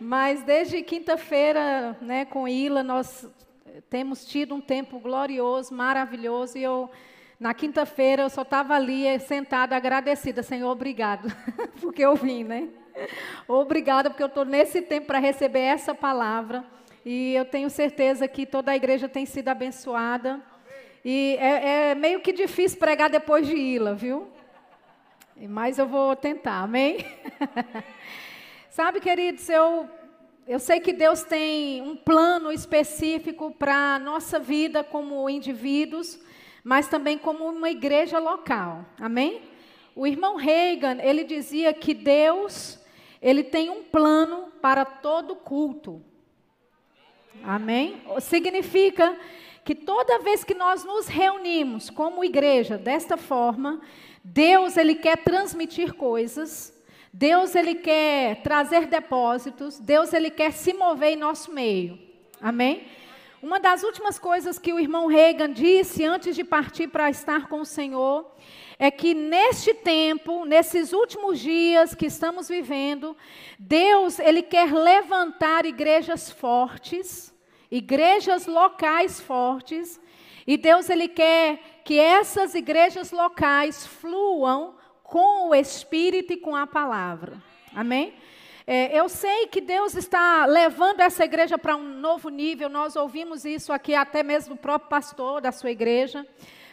Mas desde quinta-feira, né, com Ila, nós temos tido um tempo glorioso, maravilhoso, e eu na quinta-feira eu só estava ali eh, sentada agradecida, Senhor, obrigado, porque eu vim, né? Obrigada, porque eu estou nesse tempo para receber essa palavra. E eu tenho certeza que toda a igreja tem sido abençoada. E é, é meio que difícil pregar depois de Ila, viu? Mas eu vou tentar, amém? Sabe, queridos, eu, eu sei que Deus tem um plano específico para a nossa vida como indivíduos mas também como uma igreja local. Amém? O irmão Reagan, ele dizia que Deus, ele tem um plano para todo culto. Amém? Significa que toda vez que nós nos reunimos como igreja desta forma, Deus ele quer transmitir coisas, Deus ele quer trazer depósitos, Deus ele quer se mover em nosso meio. Amém? Uma das últimas coisas que o irmão Reagan disse antes de partir para estar com o Senhor é que neste tempo, nesses últimos dias que estamos vivendo, Deus, ele quer levantar igrejas fortes, igrejas locais fortes, e Deus ele quer que essas igrejas locais fluam com o espírito e com a palavra. Amém? É, eu sei que Deus está levando essa igreja para um novo nível, nós ouvimos isso aqui até mesmo do próprio pastor da sua igreja.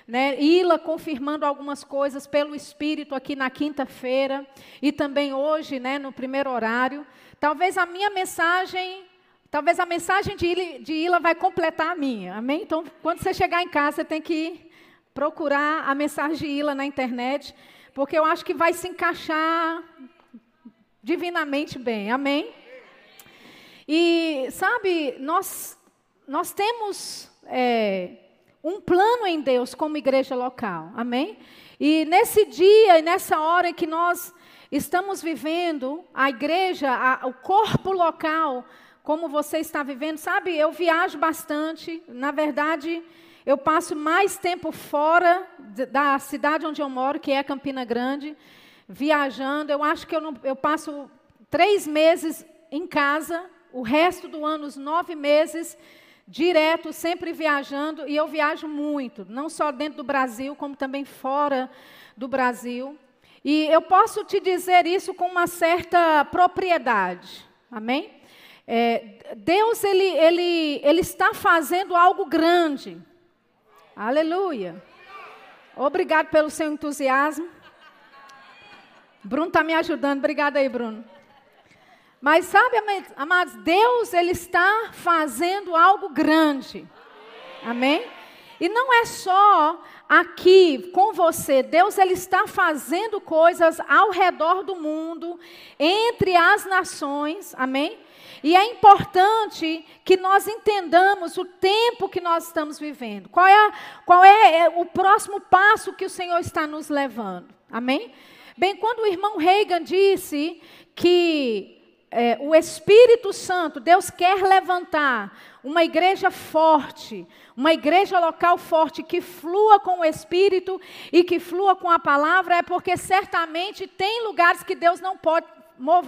Né, Ila confirmando algumas coisas pelo Espírito aqui na quinta-feira e também hoje, né, no primeiro horário. Talvez a minha mensagem, talvez a mensagem de Ila, de Ila vai completar a minha, amém? Então, quando você chegar em casa, você tem que procurar a mensagem de Ila na internet, porque eu acho que vai se encaixar divinamente bem. Amém? E, sabe, nós, nós temos é, um plano em Deus como igreja local. Amém? E nesse dia e nessa hora que nós estamos vivendo, a igreja, a, o corpo local, como você está vivendo, sabe, eu viajo bastante. Na verdade, eu passo mais tempo fora da cidade onde eu moro, que é Campina Grande viajando. Eu acho que eu, não, eu passo três meses em casa, o resto do ano, os nove meses, direto, sempre viajando. E eu viajo muito, não só dentro do Brasil, como também fora do Brasil. E eu posso te dizer isso com uma certa propriedade. Amém? É, Deus ele, ele, ele está fazendo algo grande. Aleluia. Obrigado pelo seu entusiasmo. Bruno está me ajudando, obrigada aí, Bruno. Mas sabe, amados, Deus ele está fazendo algo grande. Amém? E não é só aqui com você. Deus ele está fazendo coisas ao redor do mundo, entre as nações. Amém? E é importante que nós entendamos o tempo que nós estamos vivendo. Qual é, qual é, é o próximo passo que o Senhor está nos levando? Amém? Bem, quando o irmão Reagan disse que é, o Espírito Santo, Deus quer levantar uma igreja forte, uma igreja local forte, que flua com o Espírito e que flua com a palavra, é porque certamente tem lugares que Deus não pode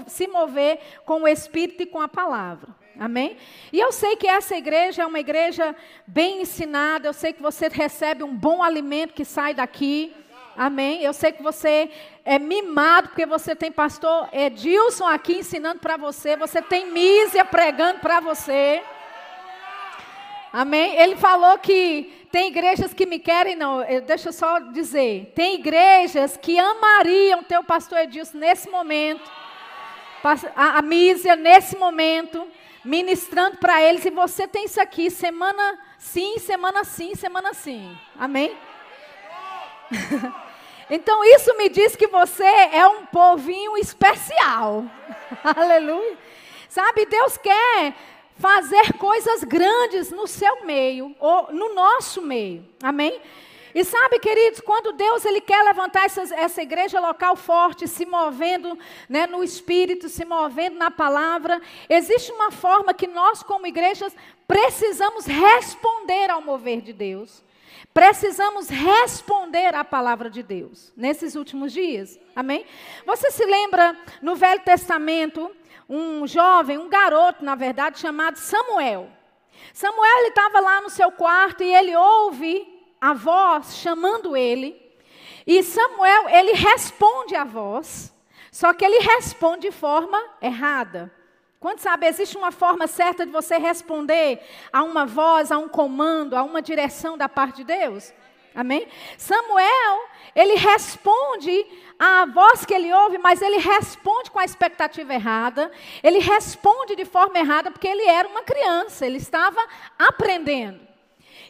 se mover com o Espírito e com a palavra. Amém? E eu sei que essa igreja é uma igreja bem ensinada, eu sei que você recebe um bom alimento que sai daqui. Amém? Eu sei que você é mimado, porque você tem pastor Edilson aqui ensinando para você, você tem Mísia pregando para você. Amém? Ele falou que tem igrejas que me querem, não, deixa eu só dizer, tem igrejas que amariam teu pastor Edilson nesse momento, a, Mísia nesse momento, ministrando para eles, e você tem isso aqui, semana sim, semana sim, semana sim. Amém? Então isso me diz que você é um povinho especial. Aleluia. Sabe, Deus quer fazer coisas grandes no seu meio, ou no nosso meio. Amém? E sabe, queridos, quando Deus ele quer levantar essa, essa igreja local forte, se movendo né, no Espírito, se movendo na palavra, existe uma forma que nós, como igrejas, precisamos responder ao mover de Deus. Precisamos responder à palavra de Deus nesses últimos dias. Amém? Você se lembra no Velho Testamento, um jovem, um garoto, na verdade, chamado Samuel. Samuel ele estava lá no seu quarto e ele ouve a voz chamando ele. E Samuel ele responde à voz, só que ele responde de forma errada. Quando sabe, existe uma forma certa de você responder a uma voz, a um comando, a uma direção da parte de Deus? Amém? Samuel, ele responde à voz que ele ouve, mas ele responde com a expectativa errada, ele responde de forma errada porque ele era uma criança, ele estava aprendendo.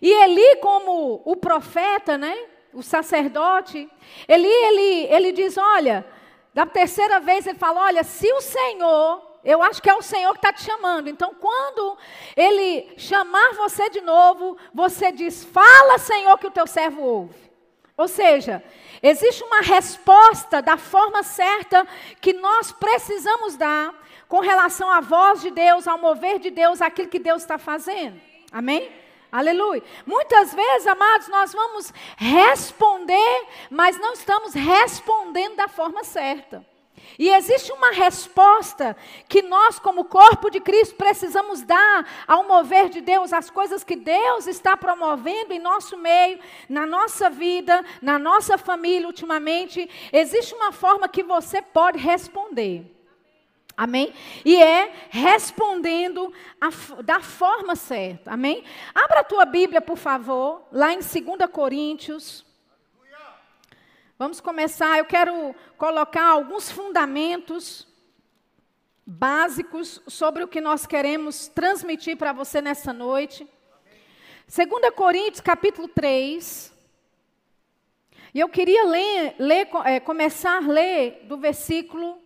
E Eli, como o profeta, né, o sacerdote, Eli, ele, ele diz: Olha, da terceira vez ele fala: Olha, se o Senhor eu acho que é o Senhor que está te chamando. Então, quando Ele chamar você de novo, você diz: Fala, Senhor, que o teu servo ouve. Ou seja, existe uma resposta da forma certa que nós precisamos dar com relação à voz de Deus, ao mover de Deus, aquilo que Deus está fazendo. Amém? Aleluia. Muitas vezes, amados, nós vamos responder, mas não estamos respondendo da forma certa. E existe uma resposta que nós, como corpo de Cristo, precisamos dar ao mover de Deus, às coisas que Deus está promovendo em nosso meio, na nossa vida, na nossa família ultimamente. Existe uma forma que você pode responder. Amém? E é respondendo a, da forma certa. Amém? Abra a tua Bíblia, por favor, lá em 2 Coríntios. Vamos começar. Eu quero colocar alguns fundamentos básicos sobre o que nós queremos transmitir para você nessa noite. 2 Coríntios, capítulo 3. E eu queria ler, ler é, começar a ler do versículo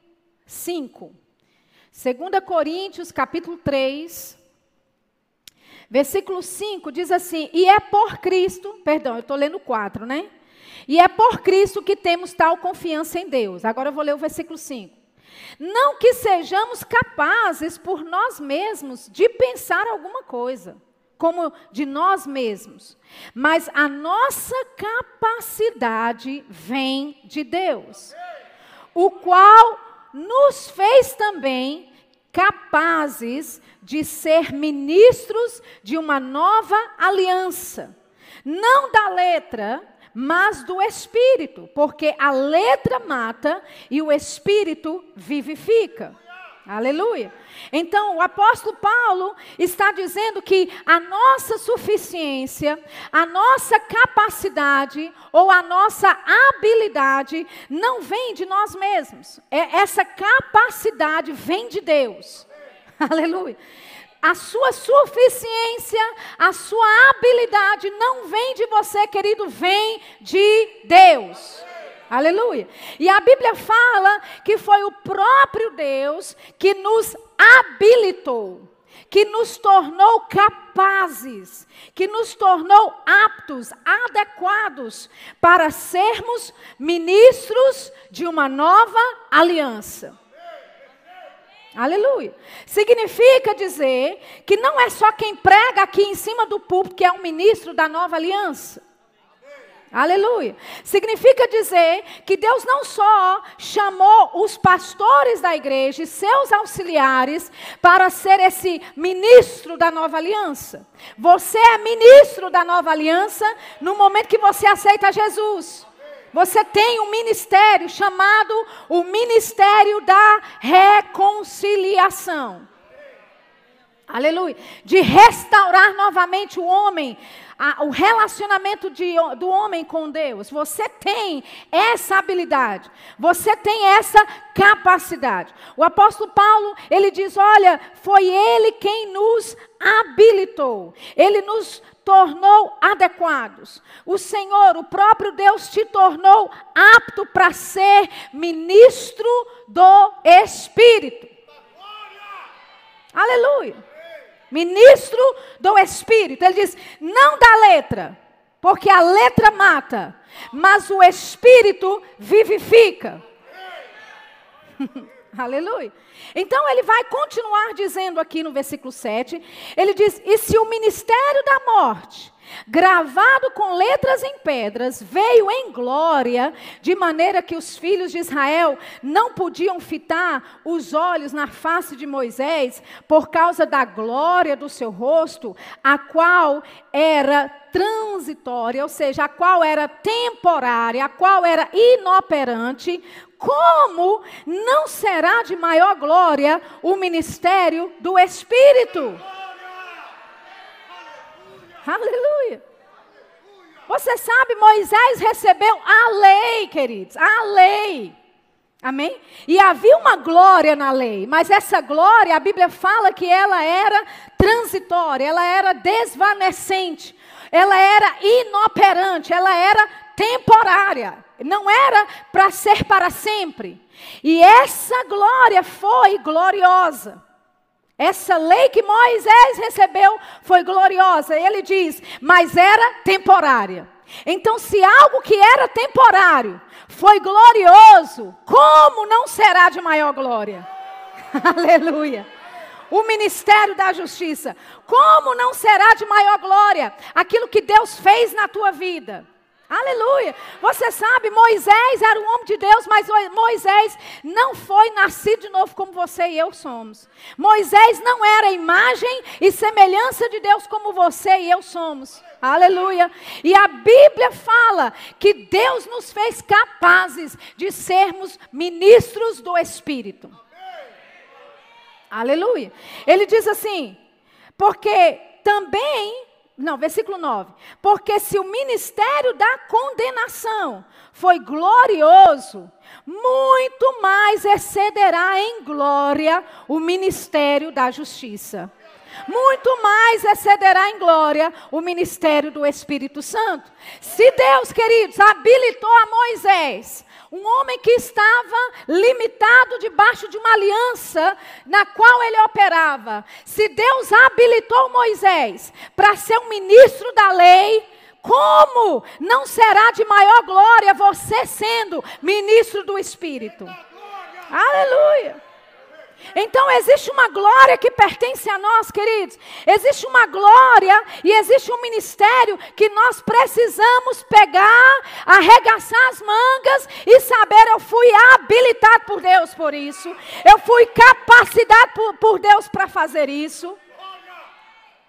5. 2 Coríntios, capítulo 3. Versículo 5 diz assim: E é por Cristo, perdão, eu estou lendo 4, né? E é por Cristo que temos tal confiança em Deus. Agora eu vou ler o versículo 5. Não que sejamos capazes por nós mesmos de pensar alguma coisa, como de nós mesmos, mas a nossa capacidade vem de Deus, o qual nos fez também capazes de ser ministros de uma nova aliança, não da letra, mas do espírito, porque a letra mata e o espírito vivifica. Aleluia. Então, o apóstolo Paulo está dizendo que a nossa suficiência, a nossa capacidade ou a nossa habilidade não vem de nós mesmos. É, essa capacidade vem de Deus. Aleluia a sua suficiência, a sua habilidade não vem de você, querido, vem de Deus. Aleluia. E a Bíblia fala que foi o próprio Deus que nos habilitou, que nos tornou capazes, que nos tornou aptos, adequados para sermos ministros de uma nova aliança. Aleluia. Significa dizer que não é só quem prega aqui em cima do púlpito que é um ministro da nova aliança. Aleluia. Significa dizer que Deus não só chamou os pastores da igreja e seus auxiliares para ser esse ministro da nova aliança. Você é ministro da nova aliança no momento que você aceita Jesus. Você tem um ministério chamado o Ministério da Reconciliação. Aleluia. De restaurar novamente o homem, a, o relacionamento de, do homem com Deus. Você tem essa habilidade. Você tem essa capacidade. O apóstolo Paulo, ele diz: Olha, foi ele quem nos habilitou. Ele nos tornou adequados. O Senhor, o próprio Deus, te tornou apto para ser ministro do Espírito. Aleluia. Ministro do Espírito. Ele diz: não da letra, porque a letra mata, mas o Espírito vivifica. Aleluia. Então ele vai continuar dizendo aqui no versículo 7, ele diz: "E se o ministério da morte gravado com letras em pedras, veio em glória, de maneira que os filhos de Israel não podiam fitar os olhos na face de Moisés, por causa da glória do seu rosto, a qual era transitória, ou seja, a qual era temporária, a qual era inoperante, como não será de maior glória o ministério do Espírito? Aleluia. Você sabe, Moisés recebeu a lei, queridos, a lei. Amém? E havia uma glória na lei, mas essa glória, a Bíblia fala que ela era transitória, ela era desvanecente, ela era inoperante, ela era temporária, não era para ser para sempre. E essa glória foi gloriosa. Essa lei que Moisés recebeu foi gloriosa. Ele diz, mas era temporária. Então, se algo que era temporário foi glorioso, como não será de maior glória? Aleluia. O ministério da justiça, como não será de maior glória aquilo que Deus fez na tua vida? Aleluia. Você sabe, Moisés era um homem de Deus, mas Moisés não foi nascido de novo como você e eu somos. Moisés não era imagem e semelhança de Deus como você e eu somos. Aleluia. E a Bíblia fala que Deus nos fez capazes de sermos ministros do Espírito. Aleluia. Ele diz assim: porque também não, versículo 9. Porque se o ministério da condenação foi glorioso, muito mais excederá em glória o ministério da justiça. Muito mais excederá em glória o ministério do Espírito Santo. Se Deus, queridos, habilitou a Moisés um homem que estava limitado debaixo de uma aliança na qual ele operava. Se Deus habilitou Moisés para ser um ministro da lei, como não será de maior glória você sendo ministro do Espírito? Aleluia. Então existe uma glória que pertence a nós, queridos. Existe uma glória e existe um ministério que nós precisamos pegar, arregaçar as mangas e saber: eu fui habilitado por Deus por isso, eu fui capacitado por, por Deus para fazer isso.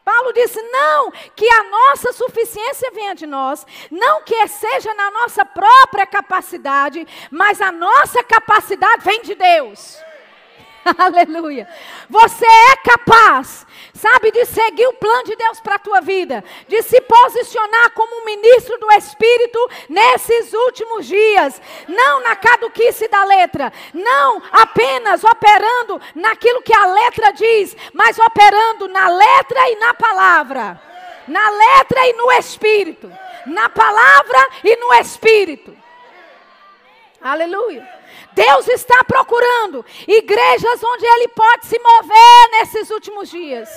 Paulo disse: não que a nossa suficiência venha de nós, não que seja na nossa própria capacidade, mas a nossa capacidade vem de Deus. Aleluia. Você é capaz, sabe, de seguir o plano de Deus para a tua vida, de se posicionar como ministro do Espírito nesses últimos dias, não na caduquice da letra, não apenas operando naquilo que a letra diz, mas operando na letra e na palavra, na letra e no Espírito, na palavra e no Espírito. Aleluia. Deus está procurando igrejas onde Ele pode se mover nesses últimos dias.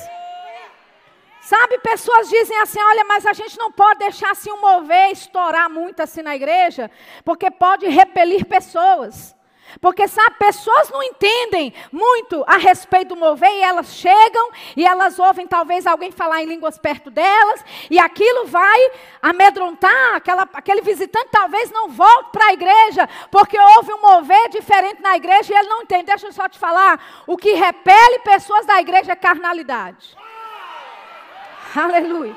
Sabe, pessoas dizem assim: olha, mas a gente não pode deixar assim um mover, estourar muito assim na igreja, porque pode repelir pessoas. Porque, sabe, pessoas não entendem muito a respeito do mover e elas chegam e elas ouvem talvez alguém falar em línguas perto delas e aquilo vai amedrontar, aquela, aquele visitante talvez não volte para a igreja porque houve um mover diferente na igreja e ele não entende. Deixa eu só te falar, o que repele pessoas da igreja é carnalidade. Aleluia.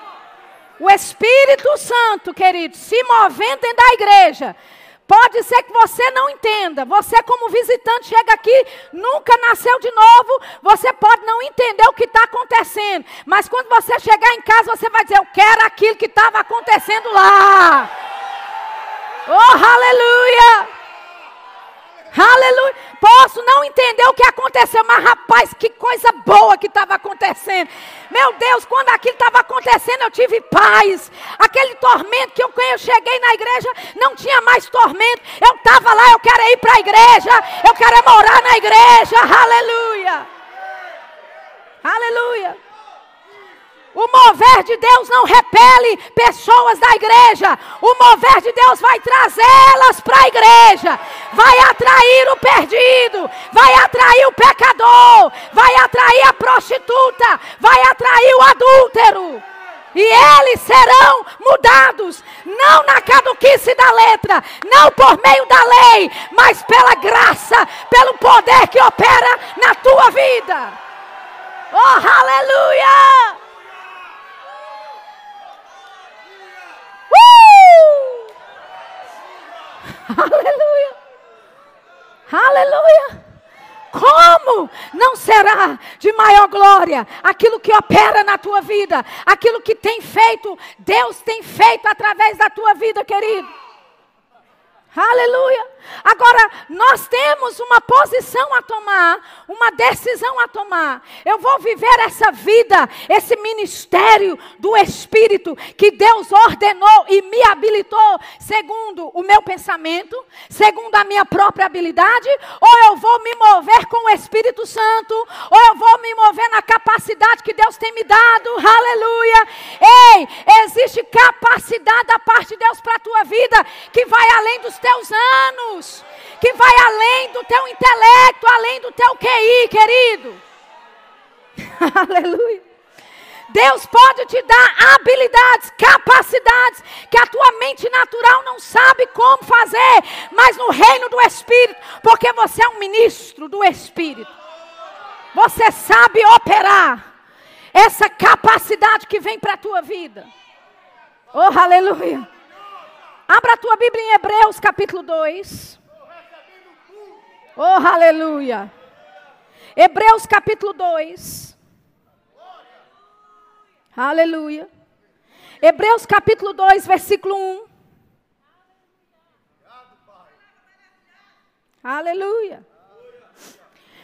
O Espírito Santo, querido, se movendo dentro da igreja, Pode ser que você não entenda. Você, como visitante, chega aqui, nunca nasceu de novo. Você pode não entender o que está acontecendo. Mas quando você chegar em casa, você vai dizer: Eu quero aquilo que estava acontecendo lá. Oh, aleluia! Aleluia. Posso não entender o que aconteceu, mas rapaz, que coisa boa que estava acontecendo. Meu Deus, quando aquilo estava acontecendo, eu tive paz. Aquele tormento que eu, eu cheguei na igreja, não tinha mais tormento. Eu estava lá, eu quero ir para a igreja, eu quero morar na igreja. Aleluia. Aleluia. O mover de Deus não repele pessoas da igreja. O mover de Deus vai trazê-las para a igreja. Vai atrair o perdido. Vai atrair o pecador. Vai atrair a prostituta. Vai atrair o adúltero. E eles serão mudados, não na caduquice da letra, não por meio da lei, mas pela graça, pelo poder que opera na tua vida. Oh, aleluia! Uh! Aleluia! Aleluia! Como não será de maior glória aquilo que opera na tua vida, aquilo que tem feito, Deus tem feito através da tua vida, querido? Aleluia. Agora, nós temos uma posição a tomar, uma decisão a tomar. Eu vou viver essa vida, esse ministério do Espírito que Deus ordenou e me habilitou, segundo o meu pensamento, segundo a minha própria habilidade, ou eu vou me mover com o Espírito Santo, ou eu vou me mover na capacidade que Deus tem me dado. Aleluia. Ei, existe capacidade da parte de Deus para a tua vida que vai além dos teus anos, que vai além do teu intelecto, além do teu QI, querido. Aleluia. Deus pode te dar habilidades, capacidades que a tua mente natural não sabe como fazer, mas no reino do Espírito, porque você é um ministro do Espírito. Você sabe operar essa capacidade que vem para a tua vida. Oh, aleluia. Abra a tua Bíblia em Hebreus capítulo 2. Oh, aleluia. Hebreus capítulo 2. Aleluia. Hebreus capítulo 2, versículo 1. Aleluia.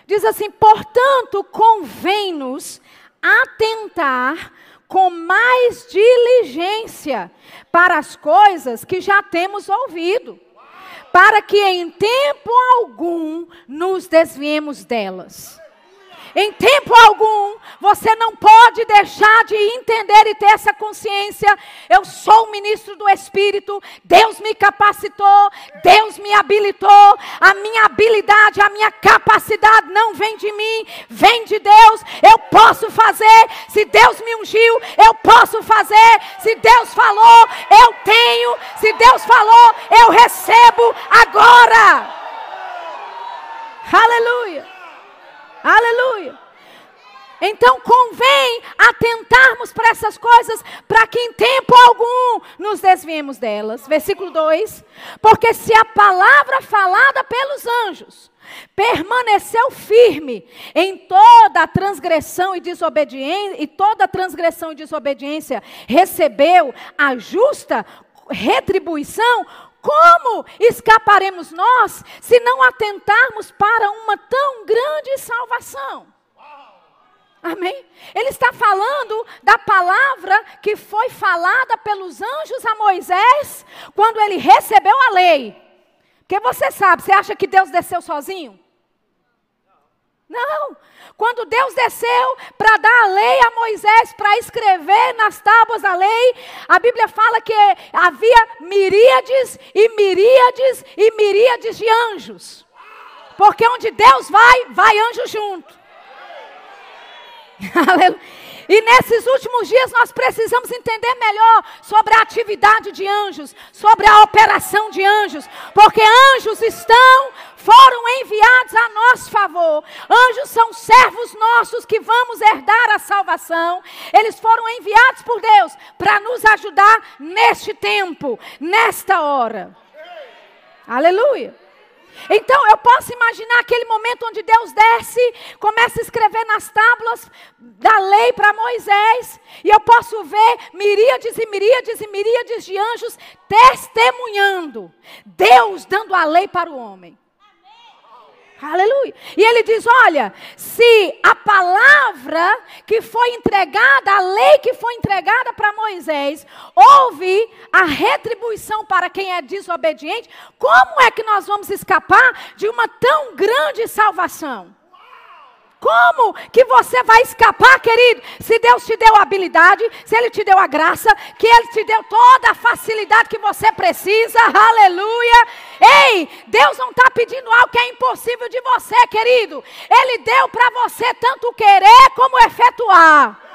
Diz assim: portanto, convém-nos atentar com mais diligência para as coisas que já temos ouvido, para que em tempo algum nos desviemos delas. Em tempo algum, você não pode deixar de entender e ter essa consciência. Eu sou o ministro do Espírito, Deus me capacitou, Deus me habilitou. A minha habilidade, a minha capacidade não vem de mim, vem de Deus. Eu posso fazer. Se Deus me ungiu, eu posso fazer. Se Deus falou, eu tenho. Se Deus falou, eu recebo agora. Aleluia. Aleluia. Então convém atentarmos para essas coisas, para que em tempo algum nos desviemos delas. Versículo 2: Porque se a palavra falada pelos anjos permaneceu firme em toda a transgressão e desobediência, e toda transgressão e desobediência recebeu a justa retribuição, como escaparemos nós se não atentarmos para uma tão grande salvação? Amém? Ele está falando da palavra que foi falada pelos anjos a Moisés quando ele recebeu a lei. Porque você sabe, você acha que Deus desceu sozinho? Não. Quando Deus desceu para dar a lei a Moisés, para escrever nas tábuas da lei, a Bíblia fala que havia miríades e miríades e miríades de anjos. Porque onde Deus vai, vai anjo junto. Aleluia. E nesses últimos dias nós precisamos entender melhor sobre a atividade de anjos, sobre a operação de anjos, porque anjos estão, foram enviados a nosso favor. Anjos são servos nossos que vamos herdar a salvação. Eles foram enviados por Deus para nos ajudar neste tempo, nesta hora. Aleluia. Então eu posso imaginar aquele momento onde Deus desce, começa a escrever nas tábuas da lei para Moisés, e eu posso ver miríades e miríades e miríades de anjos testemunhando, Deus dando a lei para o homem. Aleluia. E ele diz: Olha, se a palavra que foi entregada, a lei que foi entregada para Moisés, houve a retribuição para quem é desobediente, como é que nós vamos escapar de uma tão grande salvação? Como que você vai escapar, querido? Se Deus te deu a habilidade, se Ele te deu a graça, que Ele te deu toda a facilidade que você precisa, aleluia. Ei, Deus não está pedindo algo que é impossível de você, querido. Ele deu para você tanto querer como efetuar.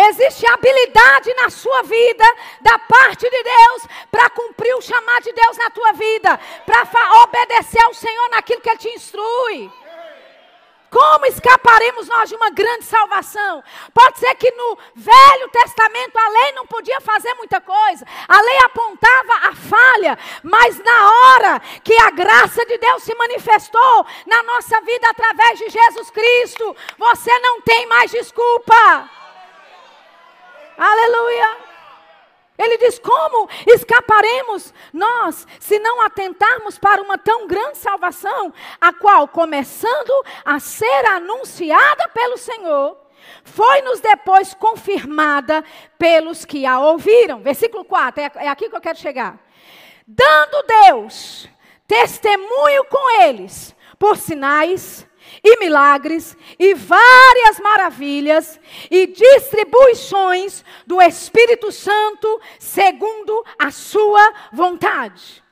Existe habilidade na sua vida, da parte de Deus, para cumprir o chamado de Deus na tua vida, para obedecer ao Senhor naquilo que Ele te instrui. Como escaparemos nós de uma grande salvação? Pode ser que no Velho Testamento a lei não podia fazer muita coisa, a lei apontava a falha, mas na hora que a graça de Deus se manifestou na nossa vida através de Jesus Cristo, você não tem mais desculpa. Aleluia. Ele diz: como escaparemos nós se não atentarmos para uma tão grande salvação, a qual, começando a ser anunciada pelo Senhor, foi-nos depois confirmada pelos que a ouviram. Versículo 4, é, é aqui que eu quero chegar. Dando Deus testemunho com eles, por sinais, e milagres e várias maravilhas e distribuições do Espírito Santo segundo a sua vontade.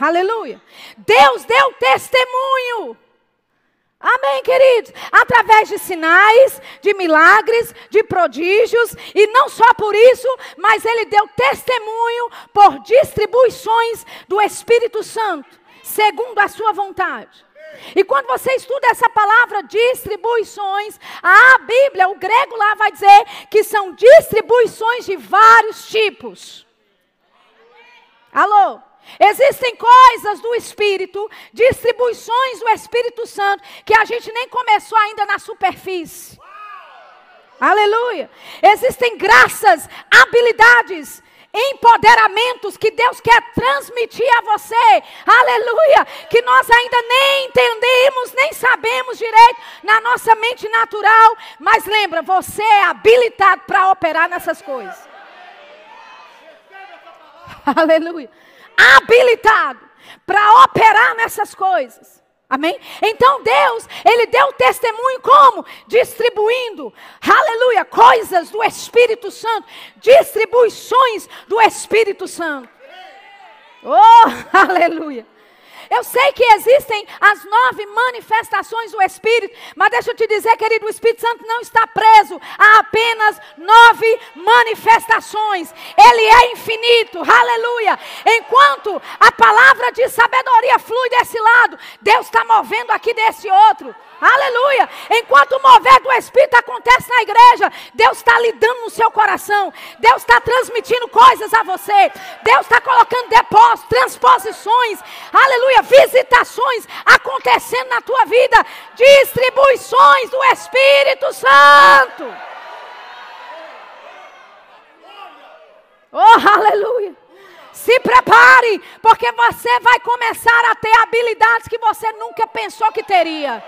Aleluia. Deus deu testemunho. Amém, queridos? Através de sinais, de milagres, de prodígios, e não só por isso, mas ele deu testemunho por distribuições do Espírito Santo, segundo a sua vontade. E quando você estuda essa palavra distribuições, a Bíblia, o grego lá vai dizer que são distribuições de vários tipos. Alô? Existem coisas do Espírito, distribuições do Espírito Santo, que a gente nem começou ainda na superfície. Aleluia. Existem graças, habilidades, empoderamentos que Deus quer transmitir a você. Aleluia! Que nós ainda nem entendemos, nem sabemos direito na nossa mente natural, mas lembra, você é habilitado para operar nessas coisas. Aleluia! Habilitado para operar nessas coisas. Amém? Então Deus, Ele deu testemunho como? Distribuindo, aleluia, coisas do Espírito Santo, distribuições do Espírito Santo. Oh, aleluia. Eu sei que existem as nove manifestações do Espírito, mas deixa eu te dizer, querido, o Espírito Santo não está preso a apenas nove manifestações. Ele é infinito, aleluia. Enquanto a palavra de sabedoria flui desse lado, Deus está movendo aqui desse outro. Aleluia. Enquanto o mover do Espírito acontece na igreja, Deus está lidando no seu coração. Deus está transmitindo coisas a você. Deus está colocando depósitos, transposições. Aleluia. Visitações acontecendo na tua vida. Distribuições do Espírito Santo. Oh, aleluia. Se prepare, porque você vai começar a ter habilidades que você nunca pensou que teria.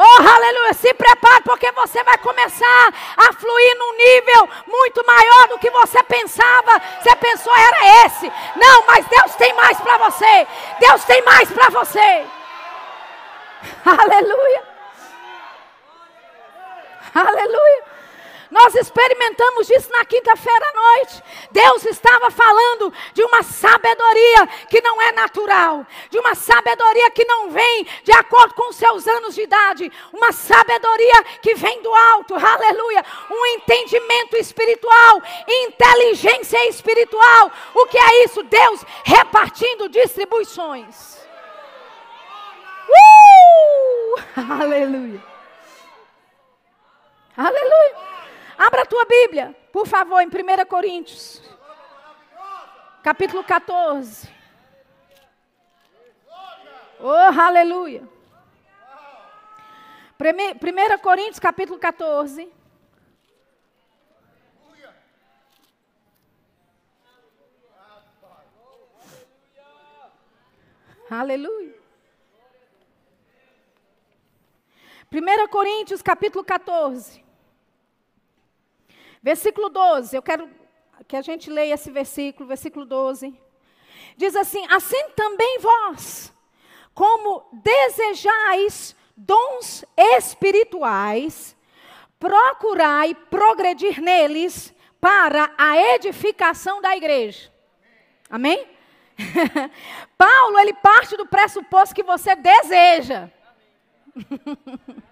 Oh, aleluia. Se prepare, porque você vai começar a fluir num nível muito maior do que você pensava. Você pensou era esse. Não, mas Deus tem mais para você. Deus tem mais para você. Aleluia. Aleluia. Nós experimentamos disso na quinta-feira à noite. Deus estava falando de uma sabedoria que não é natural, de uma sabedoria que não vem de acordo com seus anos de idade, uma sabedoria que vem do alto, aleluia, um entendimento espiritual, inteligência espiritual. O que é isso? Deus repartindo distribuições. Uh! Aleluia. Aleluia. Abra a tua Bíblia, por favor, em 1 Coríntios, capítulo 14. Oh, aleluia. 1 Coríntios, capítulo 14. Aleluia. 1 Coríntios, capítulo 14. Versículo 12, eu quero que a gente leia esse versículo, versículo 12. Diz assim: Assim também vós, como desejais dons espirituais, procurai progredir neles para a edificação da igreja. Amém? Paulo, ele parte do pressuposto que você deseja.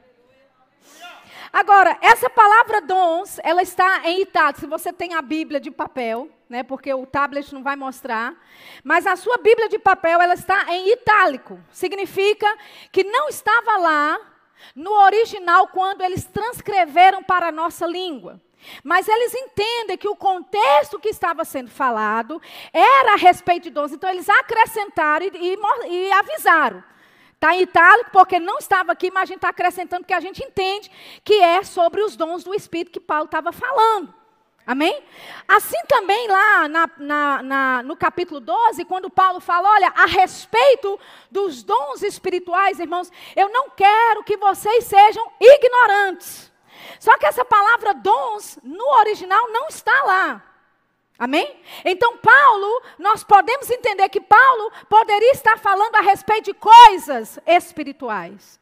Agora, essa palavra dons, ela está em itálico. Se você tem a Bíblia de papel, né, porque o tablet não vai mostrar, mas a sua Bíblia de papel, ela está em itálico. Significa que não estava lá no original quando eles transcreveram para a nossa língua. Mas eles entendem que o contexto que estava sendo falado era a respeito de dons. Então eles acrescentaram e, e, e avisaram. Está em itálico porque não estava aqui, mas a gente está acrescentando que a gente entende que é sobre os dons do Espírito que Paulo estava falando. Amém? Assim também lá na, na, na, no capítulo 12, quando Paulo fala, olha, a respeito dos dons espirituais, irmãos, eu não quero que vocês sejam ignorantes. Só que essa palavra dons, no original, não está lá. Amém? Então, Paulo, nós podemos entender que Paulo poderia estar falando a respeito de coisas espirituais.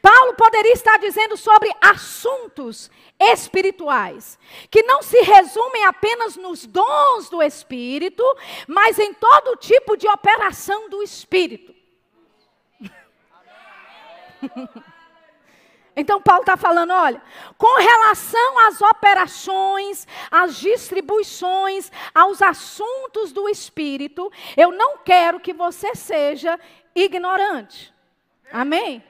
Paulo poderia estar dizendo sobre assuntos espirituais, que não se resumem apenas nos dons do Espírito, mas em todo tipo de operação do Espírito. Então, Paulo está falando: olha, com relação às operações, às distribuições, aos assuntos do Espírito, eu não quero que você seja ignorante. Amém?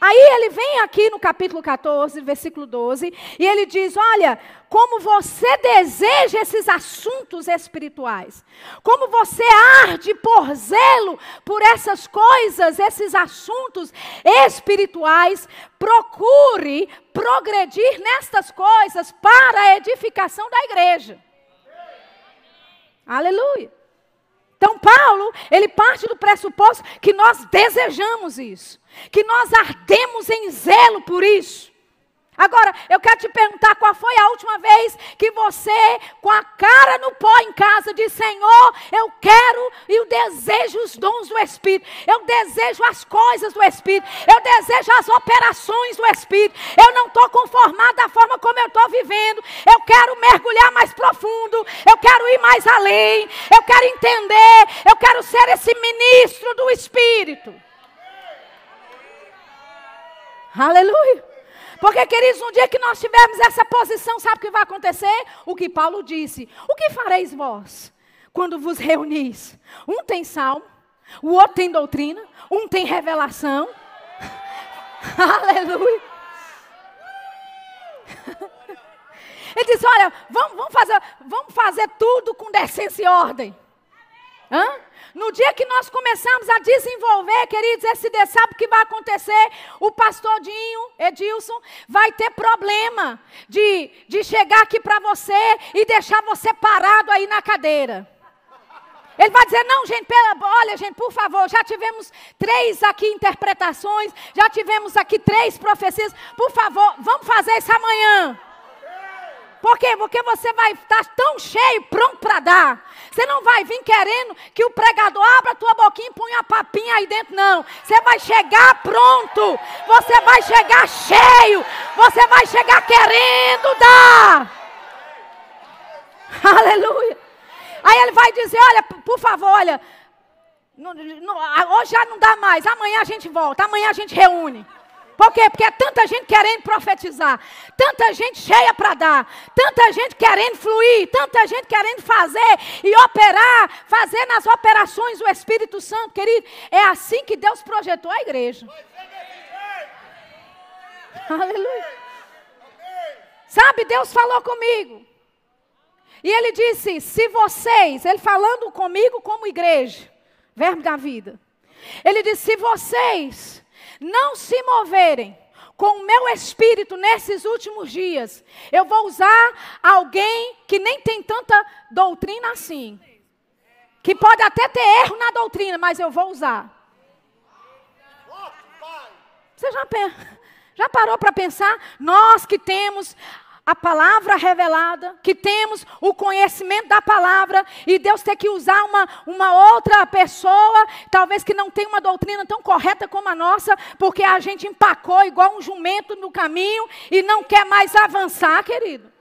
Aí ele vem aqui no capítulo 14, versículo 12, e ele diz: Olha, como você deseja esses assuntos espirituais, como você arde por zelo por essas coisas, esses assuntos espirituais, procure progredir nestas coisas para a edificação da igreja. Aleluia. Então, Paulo, ele parte do pressuposto que nós desejamos isso, que nós ardemos em zelo por isso. Agora, eu quero te perguntar qual foi a última vez que você, com a cara no pó em casa, disse: Senhor, eu quero e eu desejo os dons do Espírito, eu desejo as coisas do Espírito, eu desejo as operações do Espírito. Eu não estou conformado da forma como eu estou vivendo, eu quero mergulhar mais profundo, eu quero ir mais além, eu quero entender, eu quero ser esse ministro do Espírito. Aleluia. Porque, queridos, um dia que nós tivermos essa posição, sabe o que vai acontecer? O que Paulo disse: O que fareis vós quando vos reunis? Um tem salmo, o outro tem doutrina, um tem revelação. Aleluia. Ele disse: Olha, vamos, vamos, fazer, vamos fazer tudo com decência e ordem. Hã? No dia que nós começamos a desenvolver, queridos, esse Deus sabe o que vai acontecer? O pastor Dinho, Edilson, vai ter problema de, de chegar aqui para você e deixar você parado aí na cadeira. Ele vai dizer: não, gente, olha, gente, por favor, já tivemos três aqui interpretações, já tivemos aqui três profecias, por favor, vamos fazer isso amanhã. Por quê? Porque você vai estar tão cheio, pronto para dar. Você não vai vir querendo que o pregador abra a tua boquinha e ponha a papinha aí dentro, não. Você vai chegar pronto. Você vai chegar cheio. Você vai chegar querendo dar. Aleluia. Aí ele vai dizer: Olha, por favor, olha. hoje já não dá mais. Amanhã a gente volta. Amanhã a gente reúne. Por quê? Porque é tanta gente querendo profetizar, tanta gente cheia para dar, tanta gente querendo fluir, tanta gente querendo fazer e operar, fazer nas operações do Espírito Santo, querido. É assim que Deus projetou a igreja. Aleluia. Sabe, Deus falou comigo. E ele disse: se vocês, ele falando comigo como igreja, verbo da vida. Ele disse: se vocês não se moverem com o meu espírito nesses últimos dias, eu vou usar alguém que nem tem tanta doutrina assim. Que pode até ter erro na doutrina, mas eu vou usar. Você já, já parou para pensar? Nós que temos a palavra revelada, que temos o conhecimento da palavra, e Deus ter que usar uma, uma outra pessoa, talvez que não tenha uma doutrina tão correta como a nossa, porque a gente empacou igual um jumento no caminho e não quer mais avançar, querido.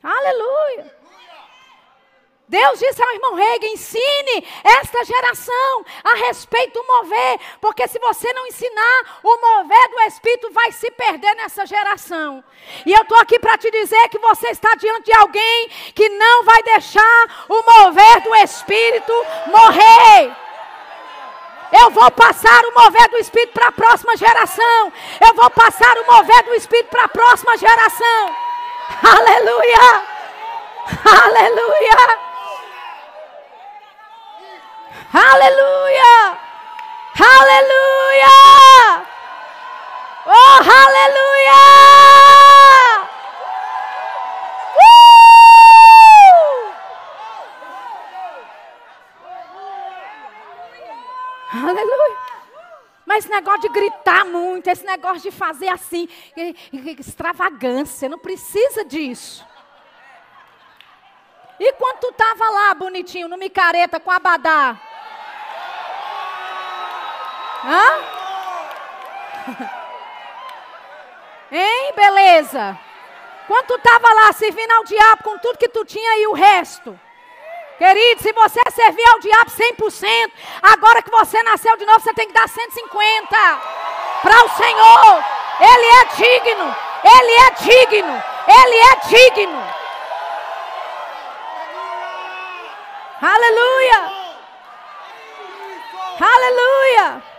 Aleluia. Deus disse ao irmão Rega: ensine esta geração a respeito do mover, porque se você não ensinar, o mover do Espírito vai se perder nessa geração. E eu estou aqui para te dizer que você está diante de alguém que não vai deixar o mover do Espírito morrer. Eu vou passar o mover do Espírito para a próxima geração. Eu vou passar o mover do Espírito para a próxima geração. Aleluia! Aleluia! Aleluia! Aleluia! Oh, aleluia! Aleluia! Mas esse negócio de gritar muito, esse negócio de fazer assim, extravagância, não precisa disso. E quando tu estava lá, bonitinho, no micareta com abadá, Hã? Hein, beleza? Quando tu estava lá servindo ao diabo com tudo que tu tinha e o resto. Querido, se você servir ao diabo 100%, agora que você nasceu de novo, você tem que dar 150 para o Senhor. Ele é digno. Ele é digno. Ele é digno. Aleluia. Aleluia.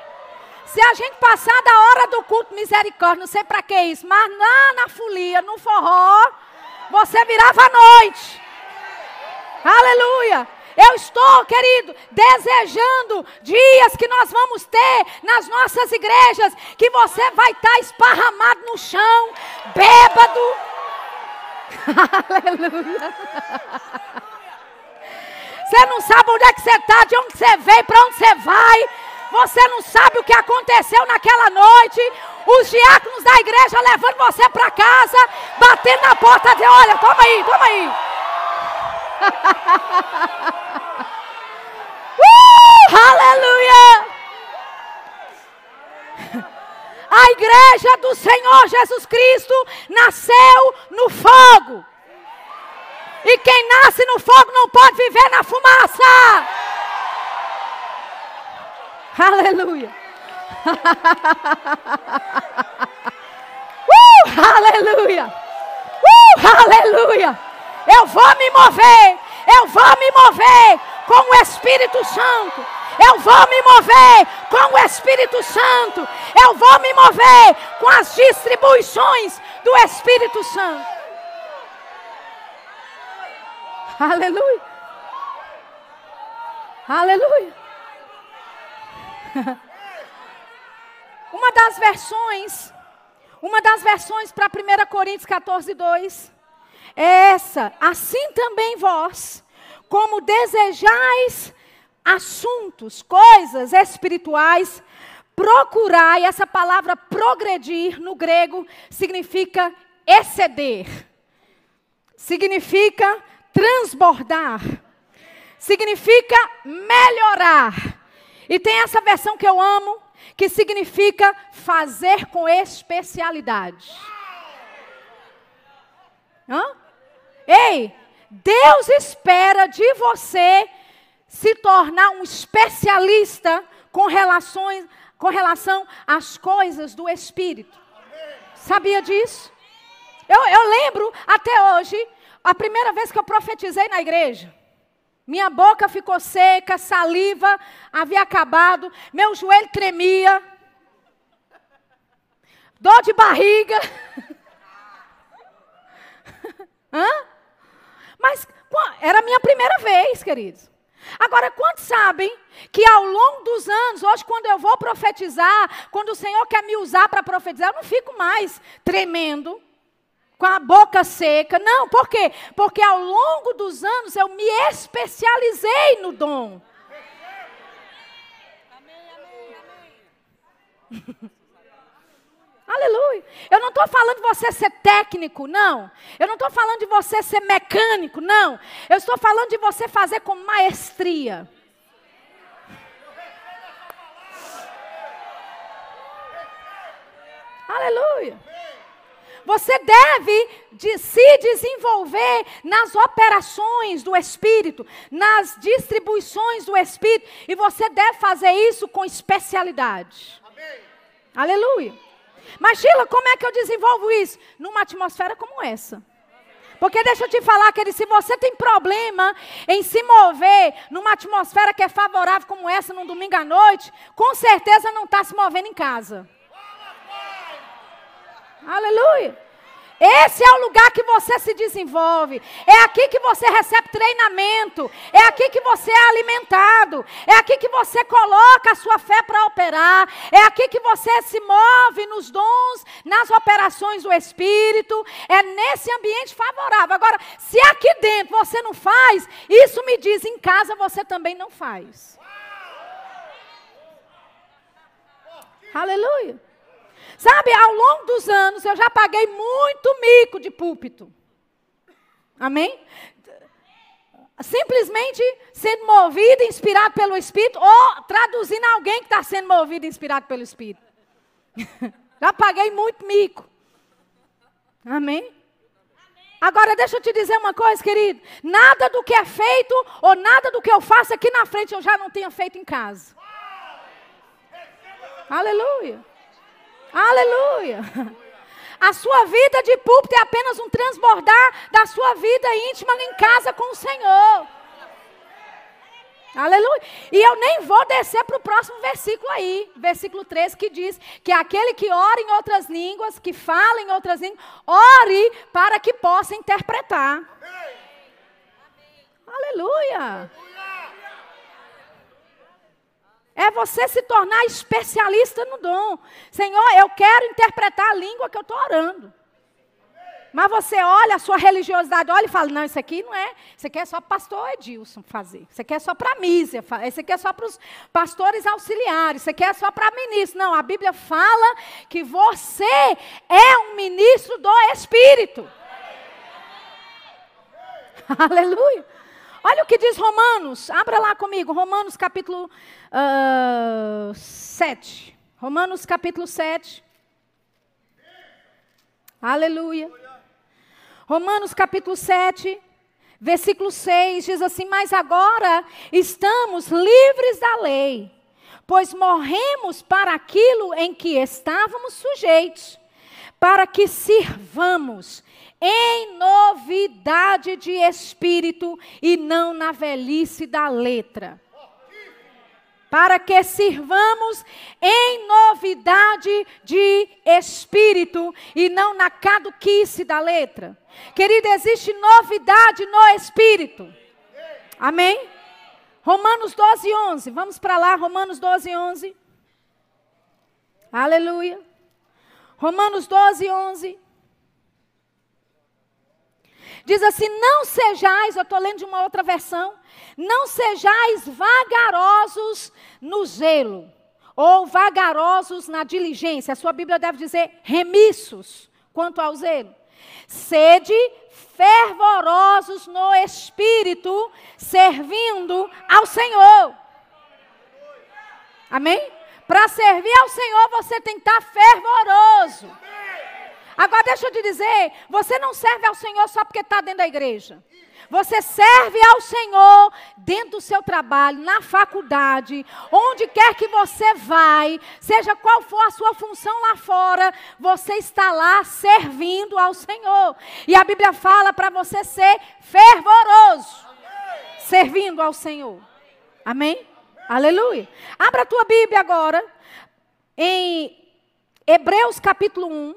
Se a gente passar da hora do culto misericórdia, não sei para que isso, mas lá na folia, no forró, você virava a noite. Aleluia. Eu estou, querido, desejando dias que nós vamos ter nas nossas igrejas, que você vai estar esparramado no chão, bêbado. Aleluia. Você não sabe onde é que você está, de onde você veio, para onde você vai. Você não sabe o que aconteceu naquela noite. Os diáconos da igreja levando você para casa, batendo na porta, dizendo: Olha, toma aí, toma aí. uh, aleluia! A igreja do Senhor Jesus Cristo nasceu no fogo. E quem nasce no fogo não pode viver na fumaça. Aleluia. uh, aleluia. Uh, aleluia. Eu vou me mover. Eu vou me mover com o Espírito Santo. Eu vou me mover com o Espírito Santo. Eu vou me mover com as distribuições do Espírito Santo. Aleluia. Aleluia. uma das versões, uma das versões para 1 Coríntios 14, 2, é essa. Assim também vós, como desejais assuntos, coisas espirituais, procurai, essa palavra progredir no grego significa exceder, significa transbordar, significa melhorar. E tem essa versão que eu amo, que significa fazer com especialidade. Hã? Ei, Deus espera de você se tornar um especialista com relações com relação às coisas do espírito. Sabia disso? Eu, eu lembro até hoje a primeira vez que eu profetizei na igreja. Minha boca ficou seca, saliva havia acabado, meu joelho tremia, dor de barriga. Hã? Mas era a minha primeira vez, queridos. Agora, quantos sabem que ao longo dos anos, hoje, quando eu vou profetizar, quando o Senhor quer me usar para profetizar, eu não fico mais tremendo com a boca seca. Não, por quê? Porque ao longo dos anos eu me especializei no dom. Aleluia. Eu não estou falando de você ser técnico, não. Eu não estou falando de você ser mecânico, não. Eu estou falando de você fazer com maestria. Aleluia. Você deve de se desenvolver nas operações do Espírito, nas distribuições do Espírito, e você deve fazer isso com especialidade. Amém. Aleluia. Mas, Sheila, como é que eu desenvolvo isso? Numa atmosfera como essa. Porque deixa eu te falar, querido, se você tem problema em se mover numa atmosfera que é favorável como essa num domingo à noite, com certeza não está se movendo em casa. Aleluia. Esse é o lugar que você se desenvolve. É aqui que você recebe treinamento. É aqui que você é alimentado. É aqui que você coloca a sua fé para operar. É aqui que você se move nos dons, nas operações do Espírito. É nesse ambiente favorável. Agora, se aqui dentro você não faz, isso me diz em casa você também não faz. Aleluia. Sabe, ao longo dos anos eu já paguei muito mico de púlpito. Amém? Simplesmente sendo movido, inspirado pelo Espírito, ou traduzindo alguém que está sendo movido, inspirado pelo Espírito. já paguei muito mico. Amém? Agora deixa eu te dizer uma coisa, querido. Nada do que é feito ou nada do que eu faço aqui na frente eu já não tenha feito em casa. Aleluia. Aleluia. A sua vida de púlpito é apenas um transbordar da sua vida íntima em casa com o Senhor. Aleluia. E eu nem vou descer para o próximo versículo aí, versículo 13, que diz que aquele que ora em outras línguas, que fala em outras línguas, ore para que possa interpretar. Amém. Aleluia. É você se tornar especialista no dom. Senhor, eu quero interpretar a língua que eu estou orando. Mas você olha a sua religiosidade, olha e fala: não, isso aqui não é. Isso aqui é só para pastor Edilson fazer. Isso aqui é só para a Mísia. Isso aqui é só para os pastores auxiliares. Isso aqui é só para ministro. Não, a Bíblia fala que você é um ministro do Espírito. Aleluia. Olha o que diz Romanos. Abra lá comigo. Romanos capítulo uh, ah, 7. Romanos capítulo 7. Aleluia. Romanos capítulo 7, versículo 6 diz assim: Mas agora estamos livres da lei, pois morremos para aquilo em que estávamos sujeitos, para que sirvamos em novidade de espírito e não na velhice da letra para que sirvamos em novidade de espírito e não na caduquice da letra. Querido, existe novidade no espírito. Amém? Romanos 12, 11. Vamos para lá, Romanos 12, 11. Aleluia. Romanos 12, 11. Diz assim: Não sejais, eu estou lendo de uma outra versão, não sejais vagarosos no zelo, ou vagarosos na diligência. A sua Bíblia deve dizer remissos quanto ao zelo. Sede fervorosos no espírito, servindo ao Senhor. Amém? Para servir ao Senhor, você tem que estar fervoroso. Agora deixa eu te dizer, você não serve ao Senhor só porque está dentro da igreja. Você serve ao Senhor dentro do seu trabalho, na faculdade, onde quer que você vai, seja qual for a sua função lá fora, você está lá servindo ao Senhor. E a Bíblia fala para você ser fervoroso, servindo ao Senhor. Amém? Aleluia. Abra a tua Bíblia agora em Hebreus capítulo 1.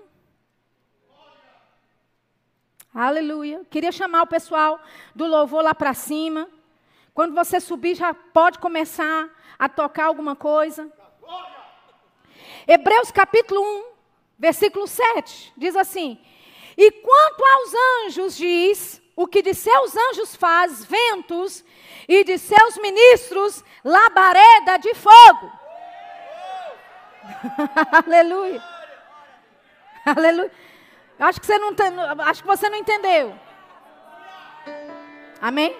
Aleluia. Queria chamar o pessoal do louvor lá para cima. Quando você subir, já pode começar a tocar alguma coisa. Hebreus capítulo 1, versículo 7, diz assim: E quanto aos anjos, diz, o que de seus anjos faz ventos, e de seus ministros labareda de fogo. Aleluia. Aleluia. Acho que você não, acho que você não entendeu. Amém?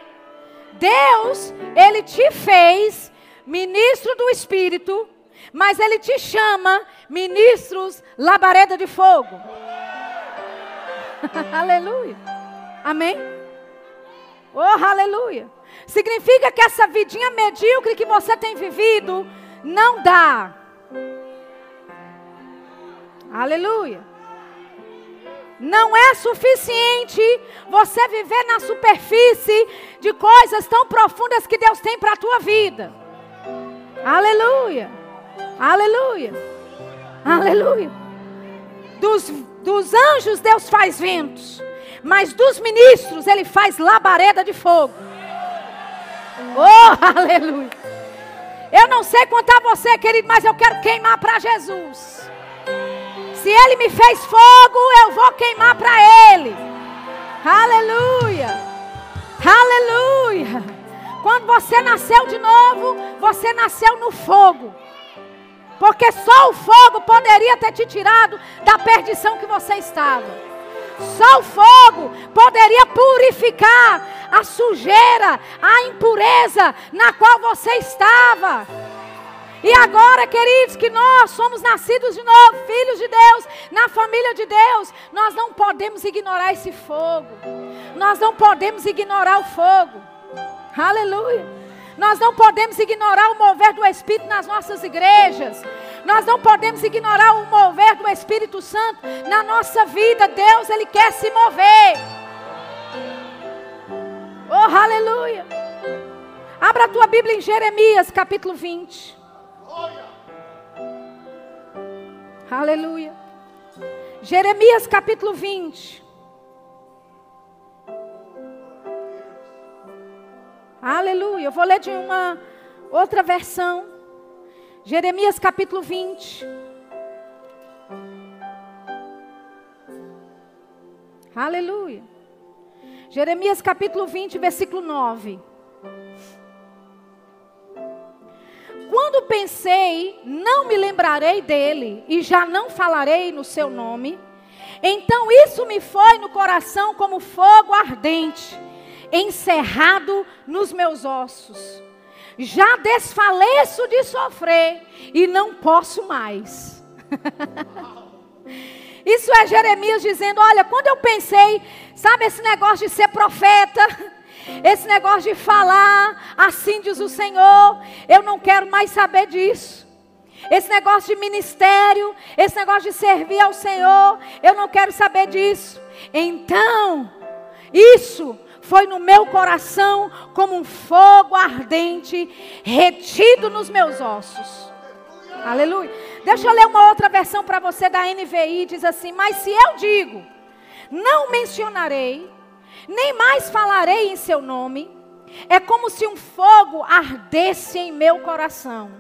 Deus, ele te fez ministro do Espírito, mas ele te chama ministros labareda de fogo. aleluia. Amém? Oh, aleluia. Significa que essa vidinha medíocre que você tem vivido não dá. Aleluia. Não é suficiente você viver na superfície de coisas tão profundas que Deus tem para a tua vida. Aleluia. Aleluia. Aleluia. Dos, dos anjos Deus faz ventos, mas dos ministros ele faz labareda de fogo. Oh, aleluia. Eu não sei a você, querido, mas eu quero queimar para Jesus. Se Ele me fez fogo, eu vou queimar para Ele. Aleluia. Aleluia. Quando você nasceu de novo, você nasceu no fogo. Porque só o fogo poderia ter te tirado da perdição que você estava. Só o fogo poderia purificar a sujeira, a impureza na qual você estava. E agora, queridos, que nós somos nascidos de novo, filhos de Deus, na família de Deus, nós não podemos ignorar esse fogo. Nós não podemos ignorar o fogo. Aleluia. Nós não podemos ignorar o mover do Espírito nas nossas igrejas. Nós não podemos ignorar o mover do Espírito Santo na nossa vida. Deus, Ele quer se mover. Oh, aleluia. Abra a tua Bíblia em Jeremias, capítulo 20. Aleluia. Jeremias, capítulo 20. Aleluia. Eu vou ler de uma outra versão. Jeremias capítulo 20. Aleluia. Jeremias capítulo 20, versículo 9. Quando pensei, não me lembrarei dele e já não falarei no seu nome, então isso me foi no coração como fogo ardente, encerrado nos meus ossos já desfaleço de sofrer e não posso mais. Isso é Jeremias dizendo: Olha, quando eu pensei, sabe, esse negócio de ser profeta, esse negócio de falar, assim diz o Senhor, eu não quero mais saber disso. Esse negócio de ministério, esse negócio de servir ao Senhor, eu não quero saber disso. Então, isso foi no meu coração como um fogo ardente retido nos meus ossos. Aleluia. Deixa eu ler uma outra versão para você da NVI, diz assim: "Mas se eu digo, não mencionarei, nem mais falarei em seu nome, é como se um fogo ardesse em meu coração.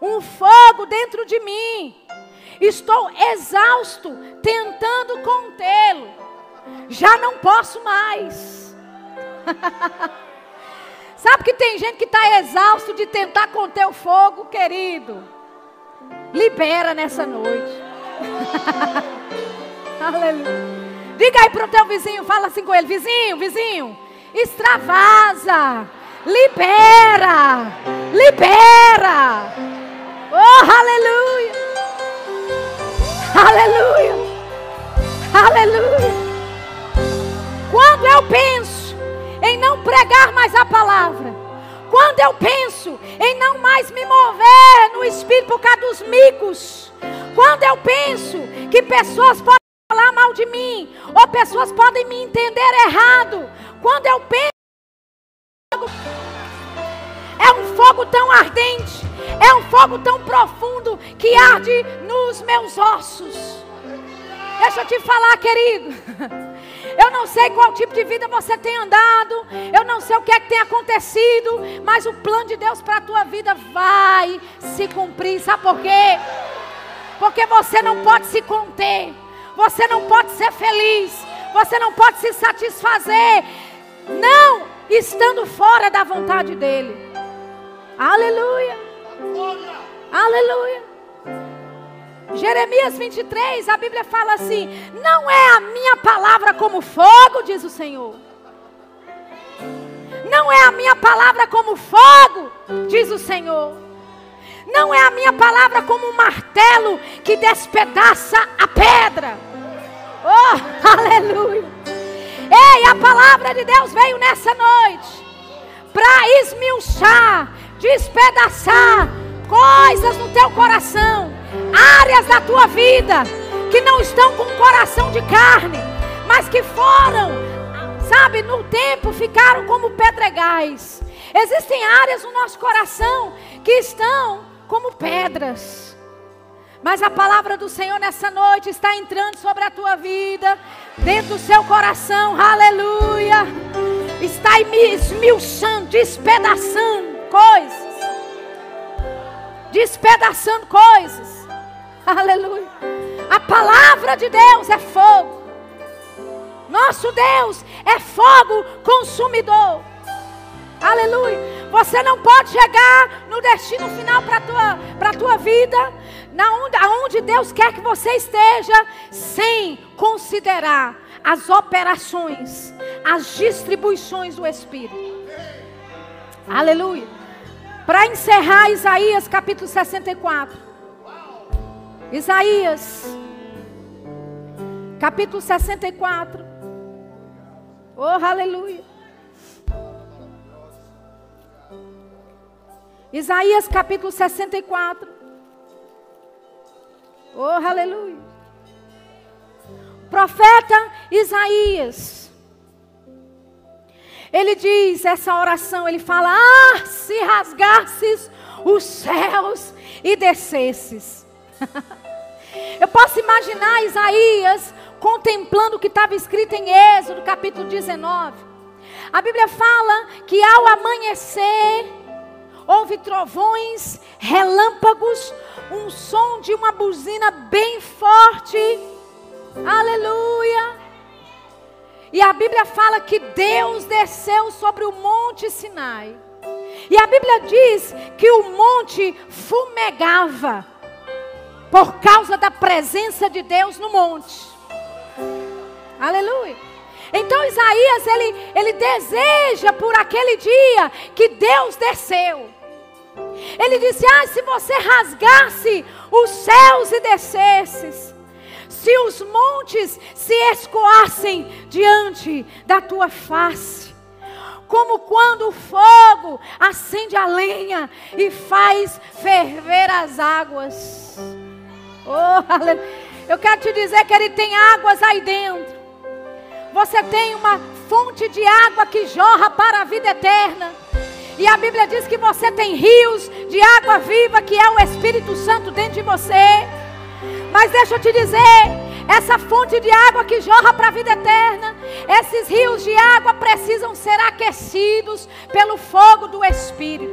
Um fogo dentro de mim. Estou exausto tentando contê-lo. Já não posso mais. Sabe que tem gente que está exausto de tentar conter o fogo, querido? Libera nessa noite. Aleluia. Diga aí para o teu vizinho, fala assim com ele: vizinho, vizinho, extravasa, libera, libera. Oh, aleluia, aleluia, aleluia. Quando eu penso em não pregar mais a palavra, quando eu penso em não mais me mover no espírito por causa dos micos, quando eu penso que pessoas podem falar mal de mim, ou pessoas podem me entender errado, quando eu penso. É um fogo tão ardente, é um fogo tão profundo que arde nos meus ossos. Deixa eu te falar, querido. Eu não sei qual tipo de vida você tem andado. Eu não sei o que é que tem acontecido. Mas o plano de Deus para a tua vida vai se cumprir. Sabe por quê? Porque você não pode se conter. Você não pode ser feliz. Você não pode se satisfazer. Não estando fora da vontade dEle. Aleluia. Aleluia. Jeremias 23, a Bíblia fala assim: Não é a minha palavra como fogo, diz o Senhor. Não é a minha palavra como fogo, diz o Senhor. Não é a minha palavra como um martelo que despedaça a pedra. Oh, aleluia. Ei, a palavra de Deus veio nessa noite para esmiuçar, despedaçar coisas no teu coração, áreas da tua vida que não estão com coração de carne, mas que foram, sabe, no tempo ficaram como pedregais. Existem áreas no nosso coração que estão como pedras. Mas a palavra do Senhor nessa noite está entrando sobre a tua vida, dentro do seu coração, aleluia. Está esmiuçando, despedaçando coisas. Despedaçando coisas, aleluia. A palavra de Deus é fogo. Nosso Deus é fogo consumidor. Aleluia. Você não pode chegar no destino final para a tua, tua vida, na onde, aonde Deus quer que você esteja, sem considerar as operações, as distribuições do Espírito. Aleluia. Para encerrar Isaías capítulo 64. Isaías capítulo 64. Oh, aleluia. Isaías capítulo 64. Oh, aleluia. Profeta Isaías. Ele diz essa oração, ele fala: "Ah, se rasgasses os céus e descesses". Eu posso imaginar Isaías contemplando o que estava escrito em Êxodo, capítulo 19. A Bíblia fala que ao amanhecer houve trovões, relâmpagos, um som de uma buzina bem forte. Aleluia! E a Bíblia fala que Deus desceu sobre o monte Sinai. E a Bíblia diz que o monte fumegava por causa da presença de Deus no monte. Aleluia. Então Isaías ele, ele deseja por aquele dia que Deus desceu. Ele disse: Ah, se você rasgasse os céus e descesses, se os montes se escoassem diante da tua face, como quando o fogo acende a lenha e faz ferver as águas. Oh, Eu quero te dizer que Ele tem águas aí dentro. Você tem uma fonte de água que jorra para a vida eterna. E a Bíblia diz que você tem rios de água viva, que é o Espírito Santo dentro de você. Mas deixa eu te dizer, essa fonte de água que jorra para a vida eterna, esses rios de água precisam ser aquecidos pelo fogo do Espírito.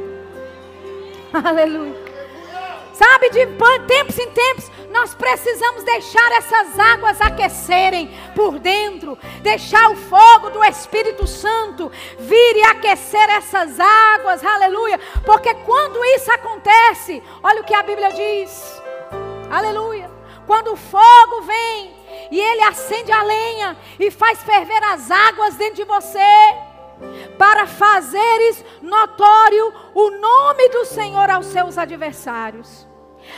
Aleluia. Sabe, de tempos em tempos, nós precisamos deixar essas águas aquecerem por dentro, deixar o fogo do Espírito Santo vir e aquecer essas águas, aleluia, porque quando isso acontece, olha o que a Bíblia diz, aleluia, quando o fogo vem e ele acende a lenha e faz ferver as águas dentro de você, para fazeres notório o nome do Senhor aos seus adversários.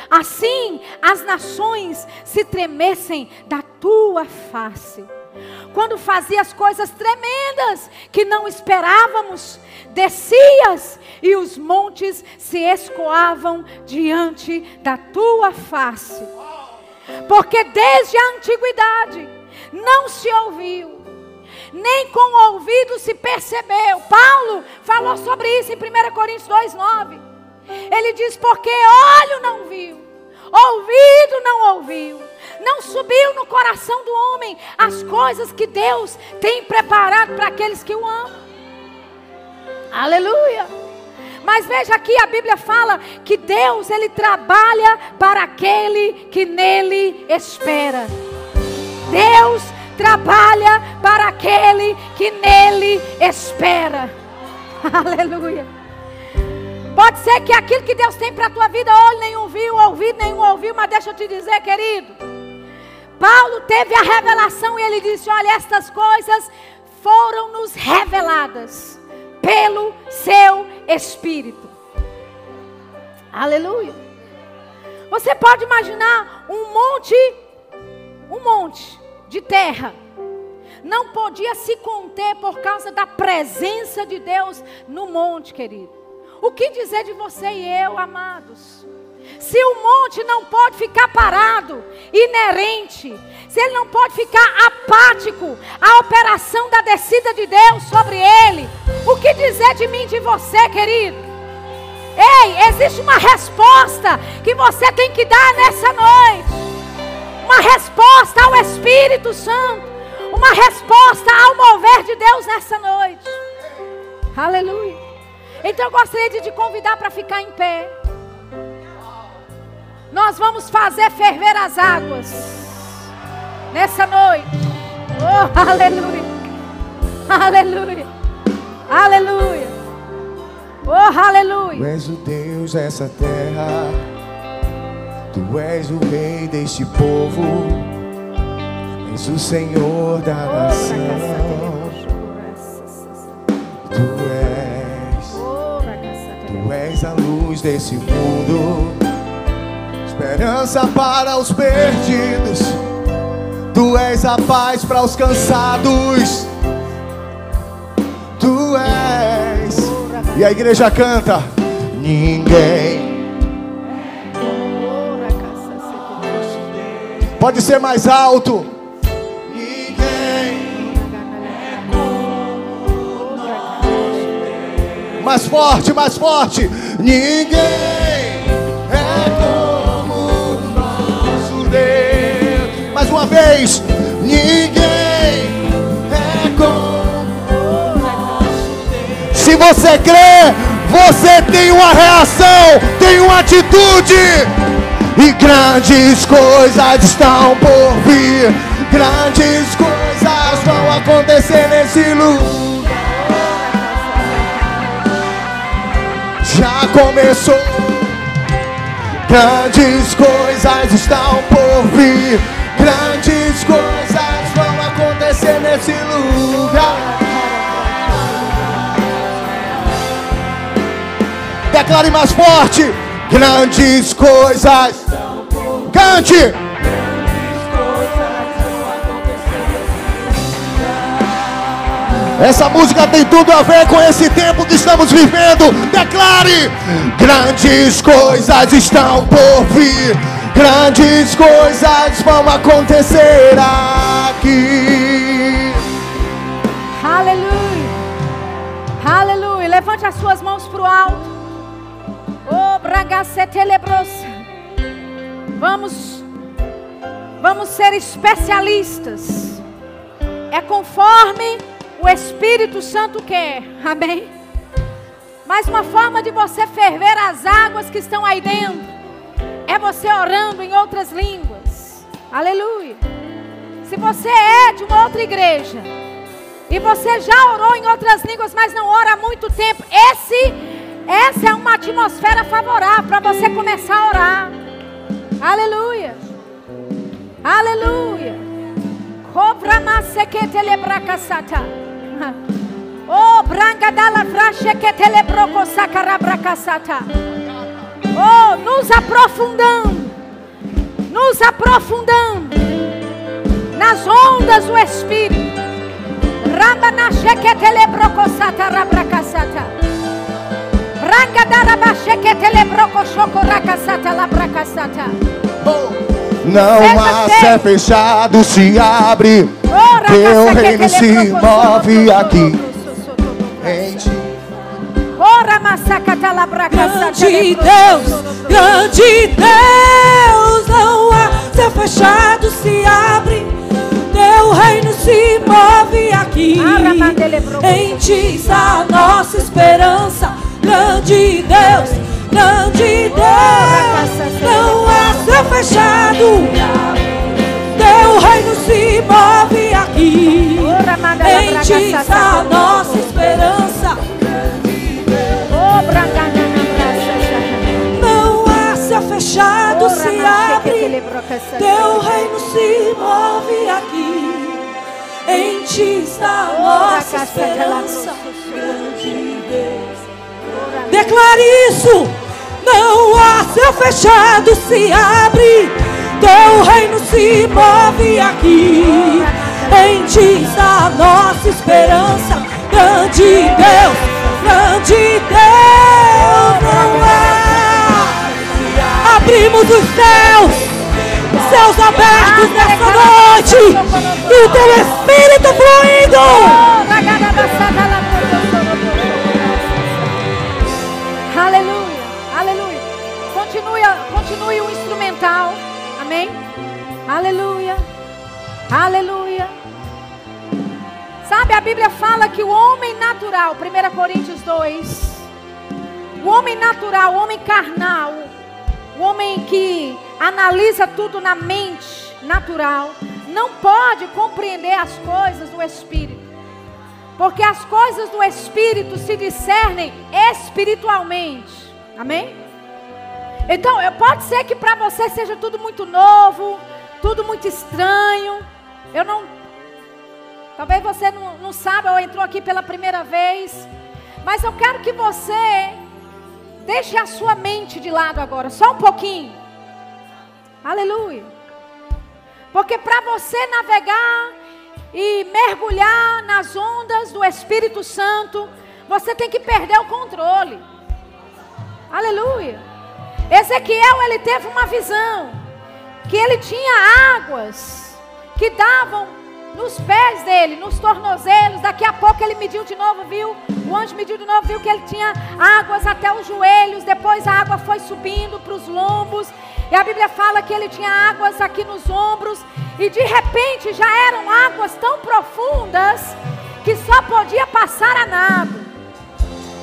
Assim as nações se tremessem da tua face. Quando fazias coisas tremendas que não esperávamos, descias e os montes se escoavam diante da tua face. Porque desde a antiguidade não se ouviu, nem com o ouvido se percebeu. Paulo falou sobre isso em 1 Coríntios 2,9. Ele diz: porque olho não viu, ouvido não ouviu, não subiu no coração do homem as coisas que Deus tem preparado para aqueles que o amam. Aleluia. Mas veja aqui a Bíblia fala que Deus ele trabalha para aquele que nele espera. Deus trabalha para aquele que nele espera. Aleluia. Pode ser que aquilo que Deus tem para a tua vida, olho nenhum viu, ouvido nenhum ouviu, mas deixa eu te dizer, querido. Paulo teve a revelação e ele disse: Olha, estas coisas foram nos reveladas pelo seu Espírito. Aleluia. Você pode imaginar um monte, um monte de terra não podia se conter por causa da presença de Deus no monte, querido. O que dizer de você e eu, amados? Se o monte não pode ficar parado, inerente, se ele não pode ficar apático à operação da descida de Deus sobre ele, o que dizer de mim de você, querido? Ei, existe uma resposta que você tem que dar nessa noite. Uma resposta ao Espírito Santo uma resposta ao mover de Deus nessa noite. Aleluia. Então eu gostaria de te convidar para ficar em pé. Nós vamos fazer ferver as águas nessa noite. Oh, aleluia. Aleluia. Aleluia. Oh, aleluia. Tu és o Deus dessa terra. Tu és o rei deste povo. És o Senhor da nação. Tu és, tu és a luz desse mundo, esperança para os perdidos. Tu és a paz para os cansados. Tu és. E a igreja canta: Ninguém. Pode ser mais alto. mais forte, mais forte. Ninguém uma vez, ninguém é como. Se você crê, você tem uma reação, tem uma atitude. E grandes coisas estão por vir. Grandes coisas vão acontecer nesse lugar. já começou. Grandes coisas estão por vir. Grandes coisas vão acontecer nesse lugar. Declare mais forte. Grandes coisas. Cante. Essa música tem tudo a ver com esse tempo que estamos vivendo. Declare: grandes coisas estão por vir, grandes coisas vão acontecer aqui. Aleluia, aleluia. Levante as suas mãos para o alto. Oh, bragacetelebrosa. Vamos, vamos ser especialistas. É conforme o Espírito Santo quer. Amém? Mas uma forma de você ferver as águas que estão aí dentro é você orando em outras línguas. Aleluia. Se você é de uma outra igreja e você já orou em outras línguas, mas não ora há muito tempo, esse essa é uma atmosfera favorável para você começar a orar. Aleluia. Aleluia. Cobra masequete lebracasata. Oh, branca dalla frasce que telebroco sacarabracasata. Oh, nos aprofundando. Nos aprofundando nas ondas do Espírito. Não há sé fechado, se abre. Teu reino se move aqui. Em ti. Grande Deus, grande Deus, não há céu fechado, se abre. Teu reino se move aqui. Em ti está a nossa esperança. Grande Deus, grande Deus, não há céu fechado. Teu reino se move aqui. Em ti está a nossa esperança. Não há céu fechado, se abre. Teu reino se move aqui. Em ti está a nossa esperança. Grande Deus. Declare isso. Não há céu fechado, se abre. Teu reino se move aqui. Em ti está a nossa esperança. Grande Deus, grande Deus não é. Abrimos os céus, céus abertos nessa noite. E o teu Espírito fluindo. Aleluia, aleluia. Continue, continue o instrumental. Amém? Aleluia, aleluia. Sabe, a Bíblia fala que o homem natural, 1 Coríntios 2, o homem natural, o homem carnal, o homem que analisa tudo na mente natural, não pode compreender as coisas do Espírito. Porque as coisas do Espírito se discernem espiritualmente. Amém? Então, pode ser que para você seja tudo muito novo, tudo muito estranho. Eu não. Talvez você não, não saiba ou entrou aqui pela primeira vez. Mas eu quero que você deixe a sua mente de lado agora, só um pouquinho. Aleluia. Porque para você navegar e mergulhar nas ondas do Espírito Santo, você tem que perder o controle. Aleluia. Ezequiel ele teve uma visão que ele tinha águas que davam nos pés dele, nos tornozelos. Daqui a pouco ele mediu de novo, viu? O anjo mediu de novo, viu que ele tinha águas até os joelhos. Depois a água foi subindo para os lombos. E a Bíblia fala que ele tinha águas aqui nos ombros. E de repente já eram águas tão profundas que só podia passar a nado.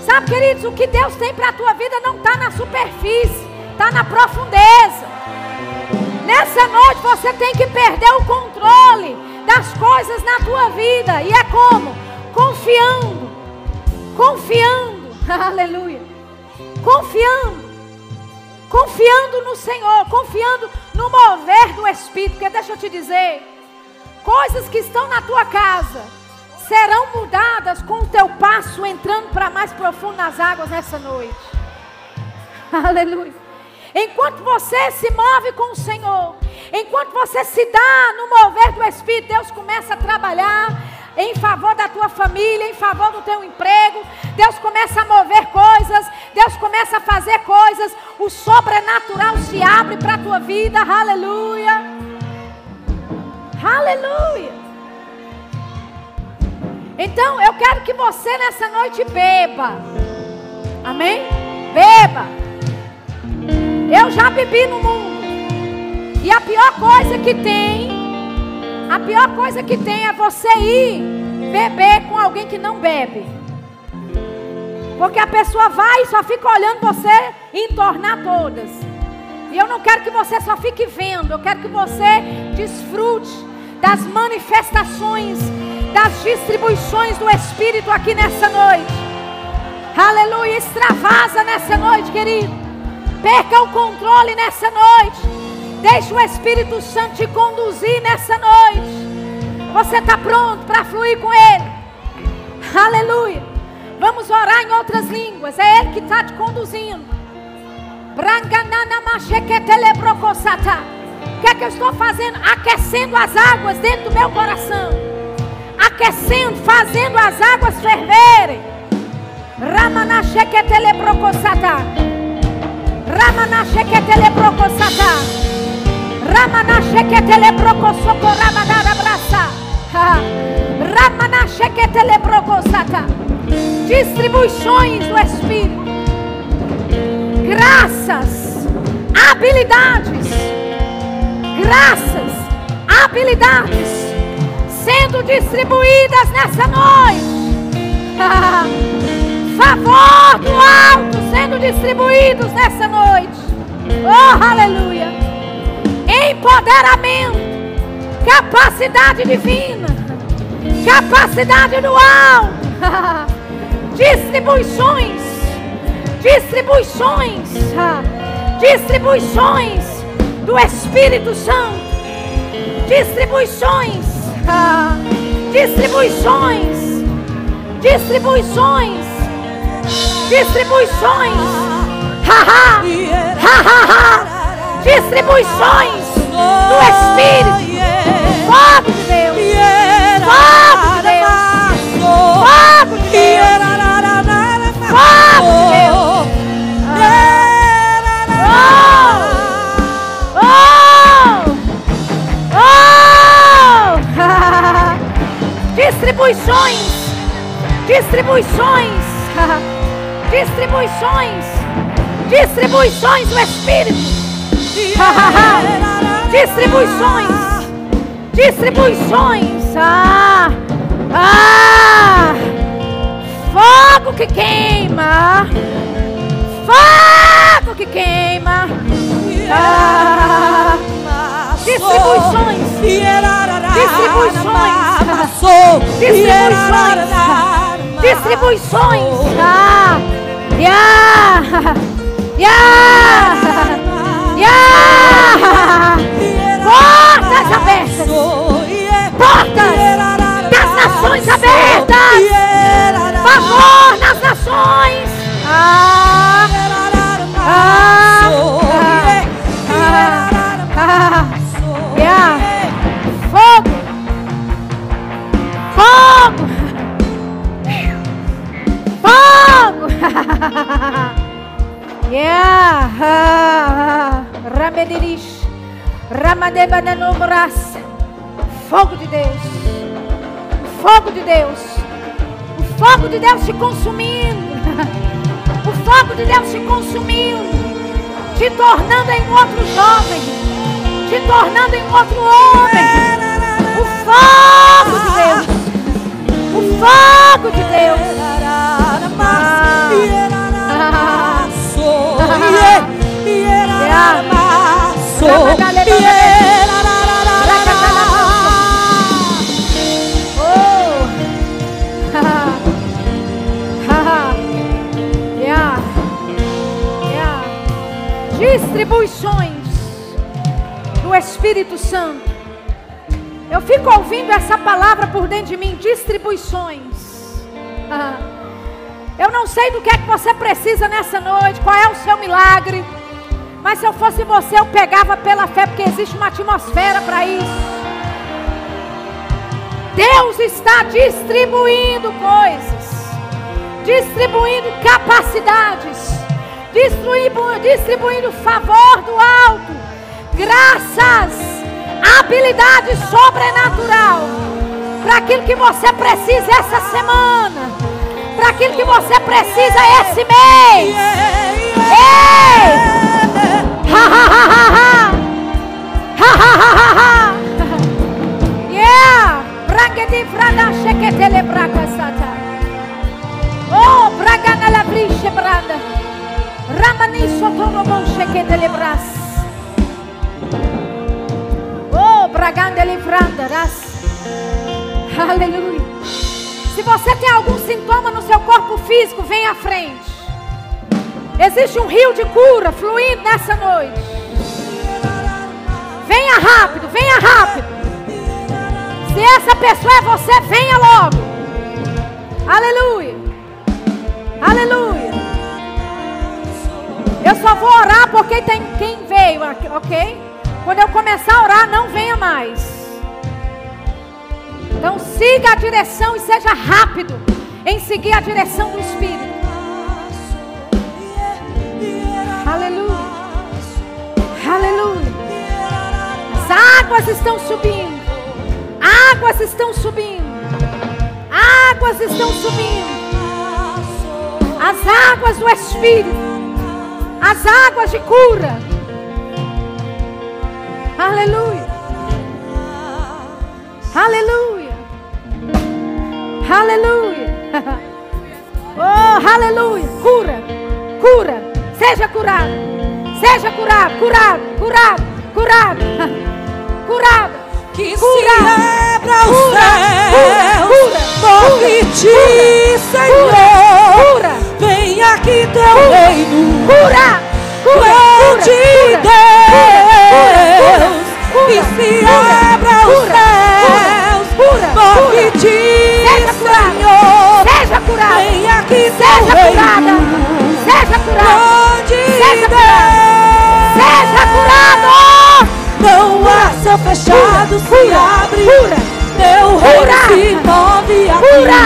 Sabe, queridos, o que Deus tem para a tua vida não está na superfície, está na profundeza. Nessa noite você tem que perder o controle das coisas na tua vida. E é como? Confiando. Confiando. Aleluia. Confiando confiando no Senhor, confiando no mover do Espírito. Porque deixa eu te dizer, coisas que estão na tua casa serão mudadas com o teu passo entrando para mais profundo nas águas nessa noite. Aleluia. Enquanto você se move com o Senhor, enquanto você se dá no mover do Espírito, Deus começa a trabalhar em favor da tua família, em favor do teu emprego. Deus começa a mover coisas, Deus começa a fazer coisas. O sobrenatural se abre para a tua vida. Aleluia. Aleluia. Então eu quero que você nessa noite beba. Amém? Beba. Eu já bebi no mundo. E a pior coisa que tem a pior coisa que tem é você ir beber com alguém que não bebe. Porque a pessoa vai e só fica olhando você entornar todas. E eu não quero que você só fique vendo, eu quero que você desfrute das manifestações, das distribuições do Espírito aqui nessa noite. Aleluia, extravasa nessa noite, querido. Perca o controle nessa noite. Deixe o Espírito Santo te conduzir nessa noite. Você está pronto para fluir com Ele? Aleluia. Vamos orar em outras línguas. É Ele que está te conduzindo. O que é que eu estou fazendo? Aquecendo as águas dentro do meu coração. Aquecendo, fazendo as águas ferverem. Ramana sheketele brokosata. Ramana sheketele brokosata. Ramana sheketele broko soko ramadara brasa. Ramana sheketele broko sata. Distribuições do Espírito. Graças, habilidades. Graças, habilidades sendo distribuídas nessa noite. Favor do alto sendo distribuídos nessa noite. Oh, aleluia. Empoderamento, capacidade divina, capacidade do alto, distribuições, distribuições, distribuições do Espírito Santo, distribuições, distribuições, distribuições, distribuições, haha, haha, distribuições do Espírito, fogo de Deus, fogo de Deus, fogo de Deus, fogo de Deus. Oh! Oh! Oh! distribuições, distribuições. Distribuições. Distribuições do Espírito. Distribuições. Distribuições. Ah. Ah. Fogo que queima. Fogo que queima. Ah. Distribuições. Distribuições. Distribuições. Distribuições. Ah. Yeah. Yeah. Yeah. Portas abertas. Portas das nações abertas. Favor nas nações. Ah. Ah. Ah. Ah. Ramedirish. Ramadebananombras. Fogo de Deus. Fogo de Deus. O fogo de Deus te consumindo. O fogo de Deus te consumindo. Te tornando em outro jovem. Te tornando em outro homem. O fogo de Deus. O fogo de Deus. Oh. yeah. Yeah. Distribuições do Espírito Santo. Eu fico ouvindo essa palavra por dentro de mim, distribuições. Ah. Eu não sei do que é que você precisa nessa noite, qual é o seu milagre. Mas se eu fosse você, eu pegava pela fé, porque existe uma atmosfera para isso. Deus está distribuindo coisas, distribuindo capacidades, distribuindo, distribuindo favor do alto, graças, habilidade sobrenatural para aquilo que você precisa essa semana, para aquilo que você precisa esse mês. Ei! Yeah! Brangeti frada sheketele braga sata. Oh, braga na la brisce branda. Ramani sotorobo sheketele bras. Oh, bragandele franda ras. Aleluia. Se você tem algum sintoma no seu corpo físico, vem à frente. Existe um rio de cura fluindo nessa noite. Venha rápido, venha rápido. Se essa pessoa é você, venha logo. Aleluia. Aleluia. Eu só vou orar porque tem quem veio, ok? Quando eu começar a orar, não venha mais. Então siga a direção e seja rápido em seguir a direção do Espírito. Aleluia. Aleluia. As águas estão subindo. Águas estão subindo. Águas estão subindo. As águas do Espírito. As águas de cura. Aleluia. Aleluia. Aleluia. Oh, aleluia. Cura. Cura. Seja curado. Seja curado. Curado. Curado. Curado. Curado. Que Cura. se abra os Cura. céus Cura. Cura. ti, Senhor. Cura. Vem aqui teu Cura. reino. Cura. Cura. Grande Deus, Cura. que se Cura. abra os Cura. céus Cura. Cura. ti. Senhor. Seja curado. Vem aqui Seja teu curada. Seja curado. Seja curado. Seja curado. Não há céu fechado cura, se abre. Cura, Teu reino se move aqui. Cura,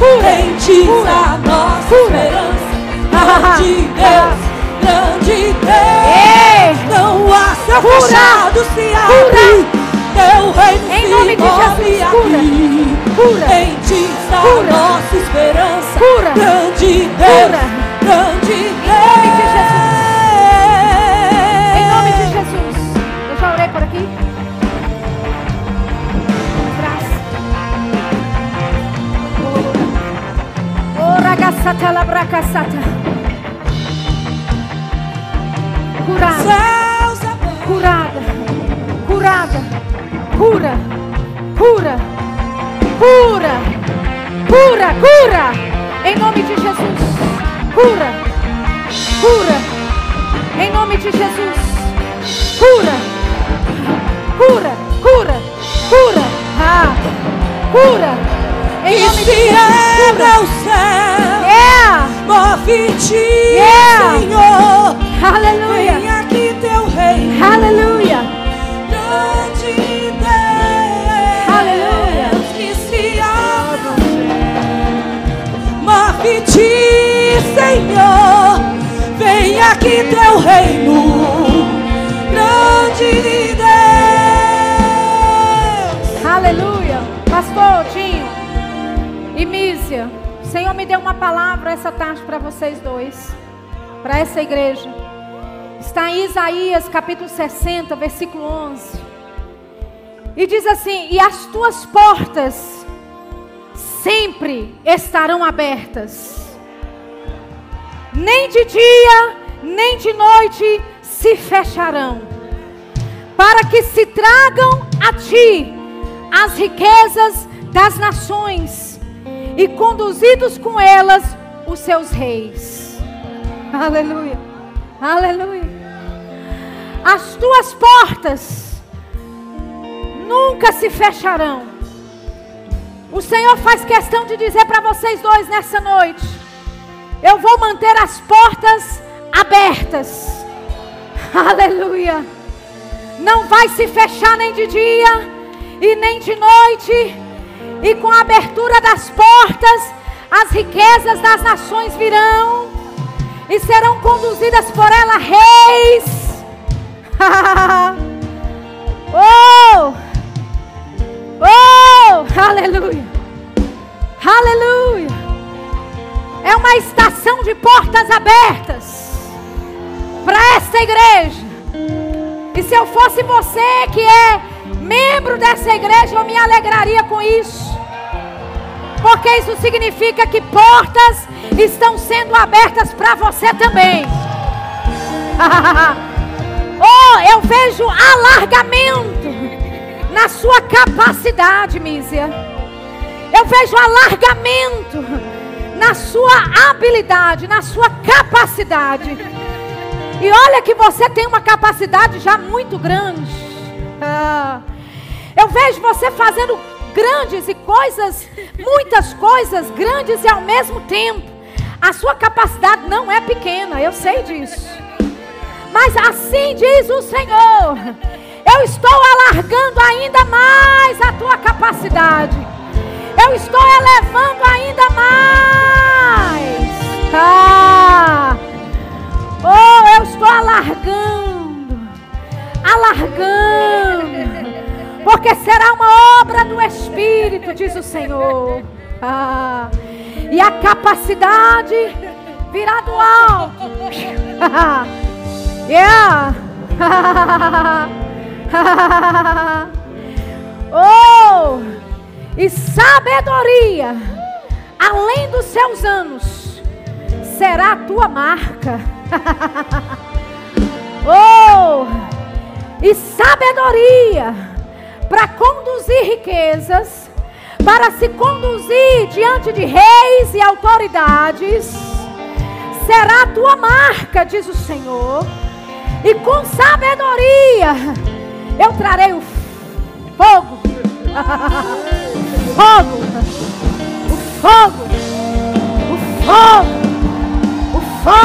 cura, em ti a nossa esperança. Grande Deus, grande Deus. Não há céu fechado se abre. Teu reino se move de aqui. Cura, cura, em ti está a nossa esperança. Grande Deus grande Deus. Em nome de Jesus. Em nome de Jesus. Eu já orei por aqui. Traz. Ora gassata la bracassata. Curada. Curada. Curada. Cura. Cura. Cura. Cura. Cura. Em nome de Jesus. Cura, cura. Em nome de Jesus. Cura, cura, cura, cura. Ah, cura. Em nome de Jesus. abra o céu, Yeah. move-te, Yeah. Senhor. Aleluia. Vem aqui teu reino. Aleluia. Senhor. Vem aqui teu reino. Grande Deus. Aleluia. Pastor Tinho e Mísia, o Senhor me deu uma palavra essa tarde para vocês dois, para essa igreja. Está em Isaías capítulo 60, versículo 11. E diz assim: E as tuas portas sempre estarão abertas. Nem de dia, nem de noite se fecharão para que se tragam a ti as riquezas das nações e conduzidos com elas os seus reis. Aleluia, aleluia. As tuas portas nunca se fecharão. O Senhor faz questão de dizer para vocês dois nessa noite: eu vou manter as portas abertas. Aleluia não vai se fechar nem de dia e nem de noite, e com a abertura das portas, as riquezas das nações virão e serão conduzidas por ela reis. se eu fosse você que é membro dessa igreja, eu me alegraria com isso. Porque isso significa que portas estão sendo abertas para você também. oh, eu vejo alargamento na sua capacidade, Mísia. Eu vejo alargamento na sua habilidade, na sua capacidade. E olha que você tem uma capacidade já muito grande. Ah, eu vejo você fazendo grandes e coisas, muitas coisas grandes e ao mesmo tempo. A sua capacidade não é pequena, eu sei disso. Mas assim diz o Senhor: eu estou alargando ainda mais a tua capacidade. Eu estou elevando ainda mais. Ah! Oh, alargando, alargando, porque será uma obra do Espírito, diz o Senhor. Ah, e a capacidade virá do alto. yeah. oh, e sabedoria, além dos seus anos, será a tua marca. Oh! E sabedoria para conduzir riquezas, para se conduzir diante de reis e autoridades, será a tua marca, diz o Senhor. E com sabedoria eu trarei o fogo. fogo. O fogo. O fogo. O fogo.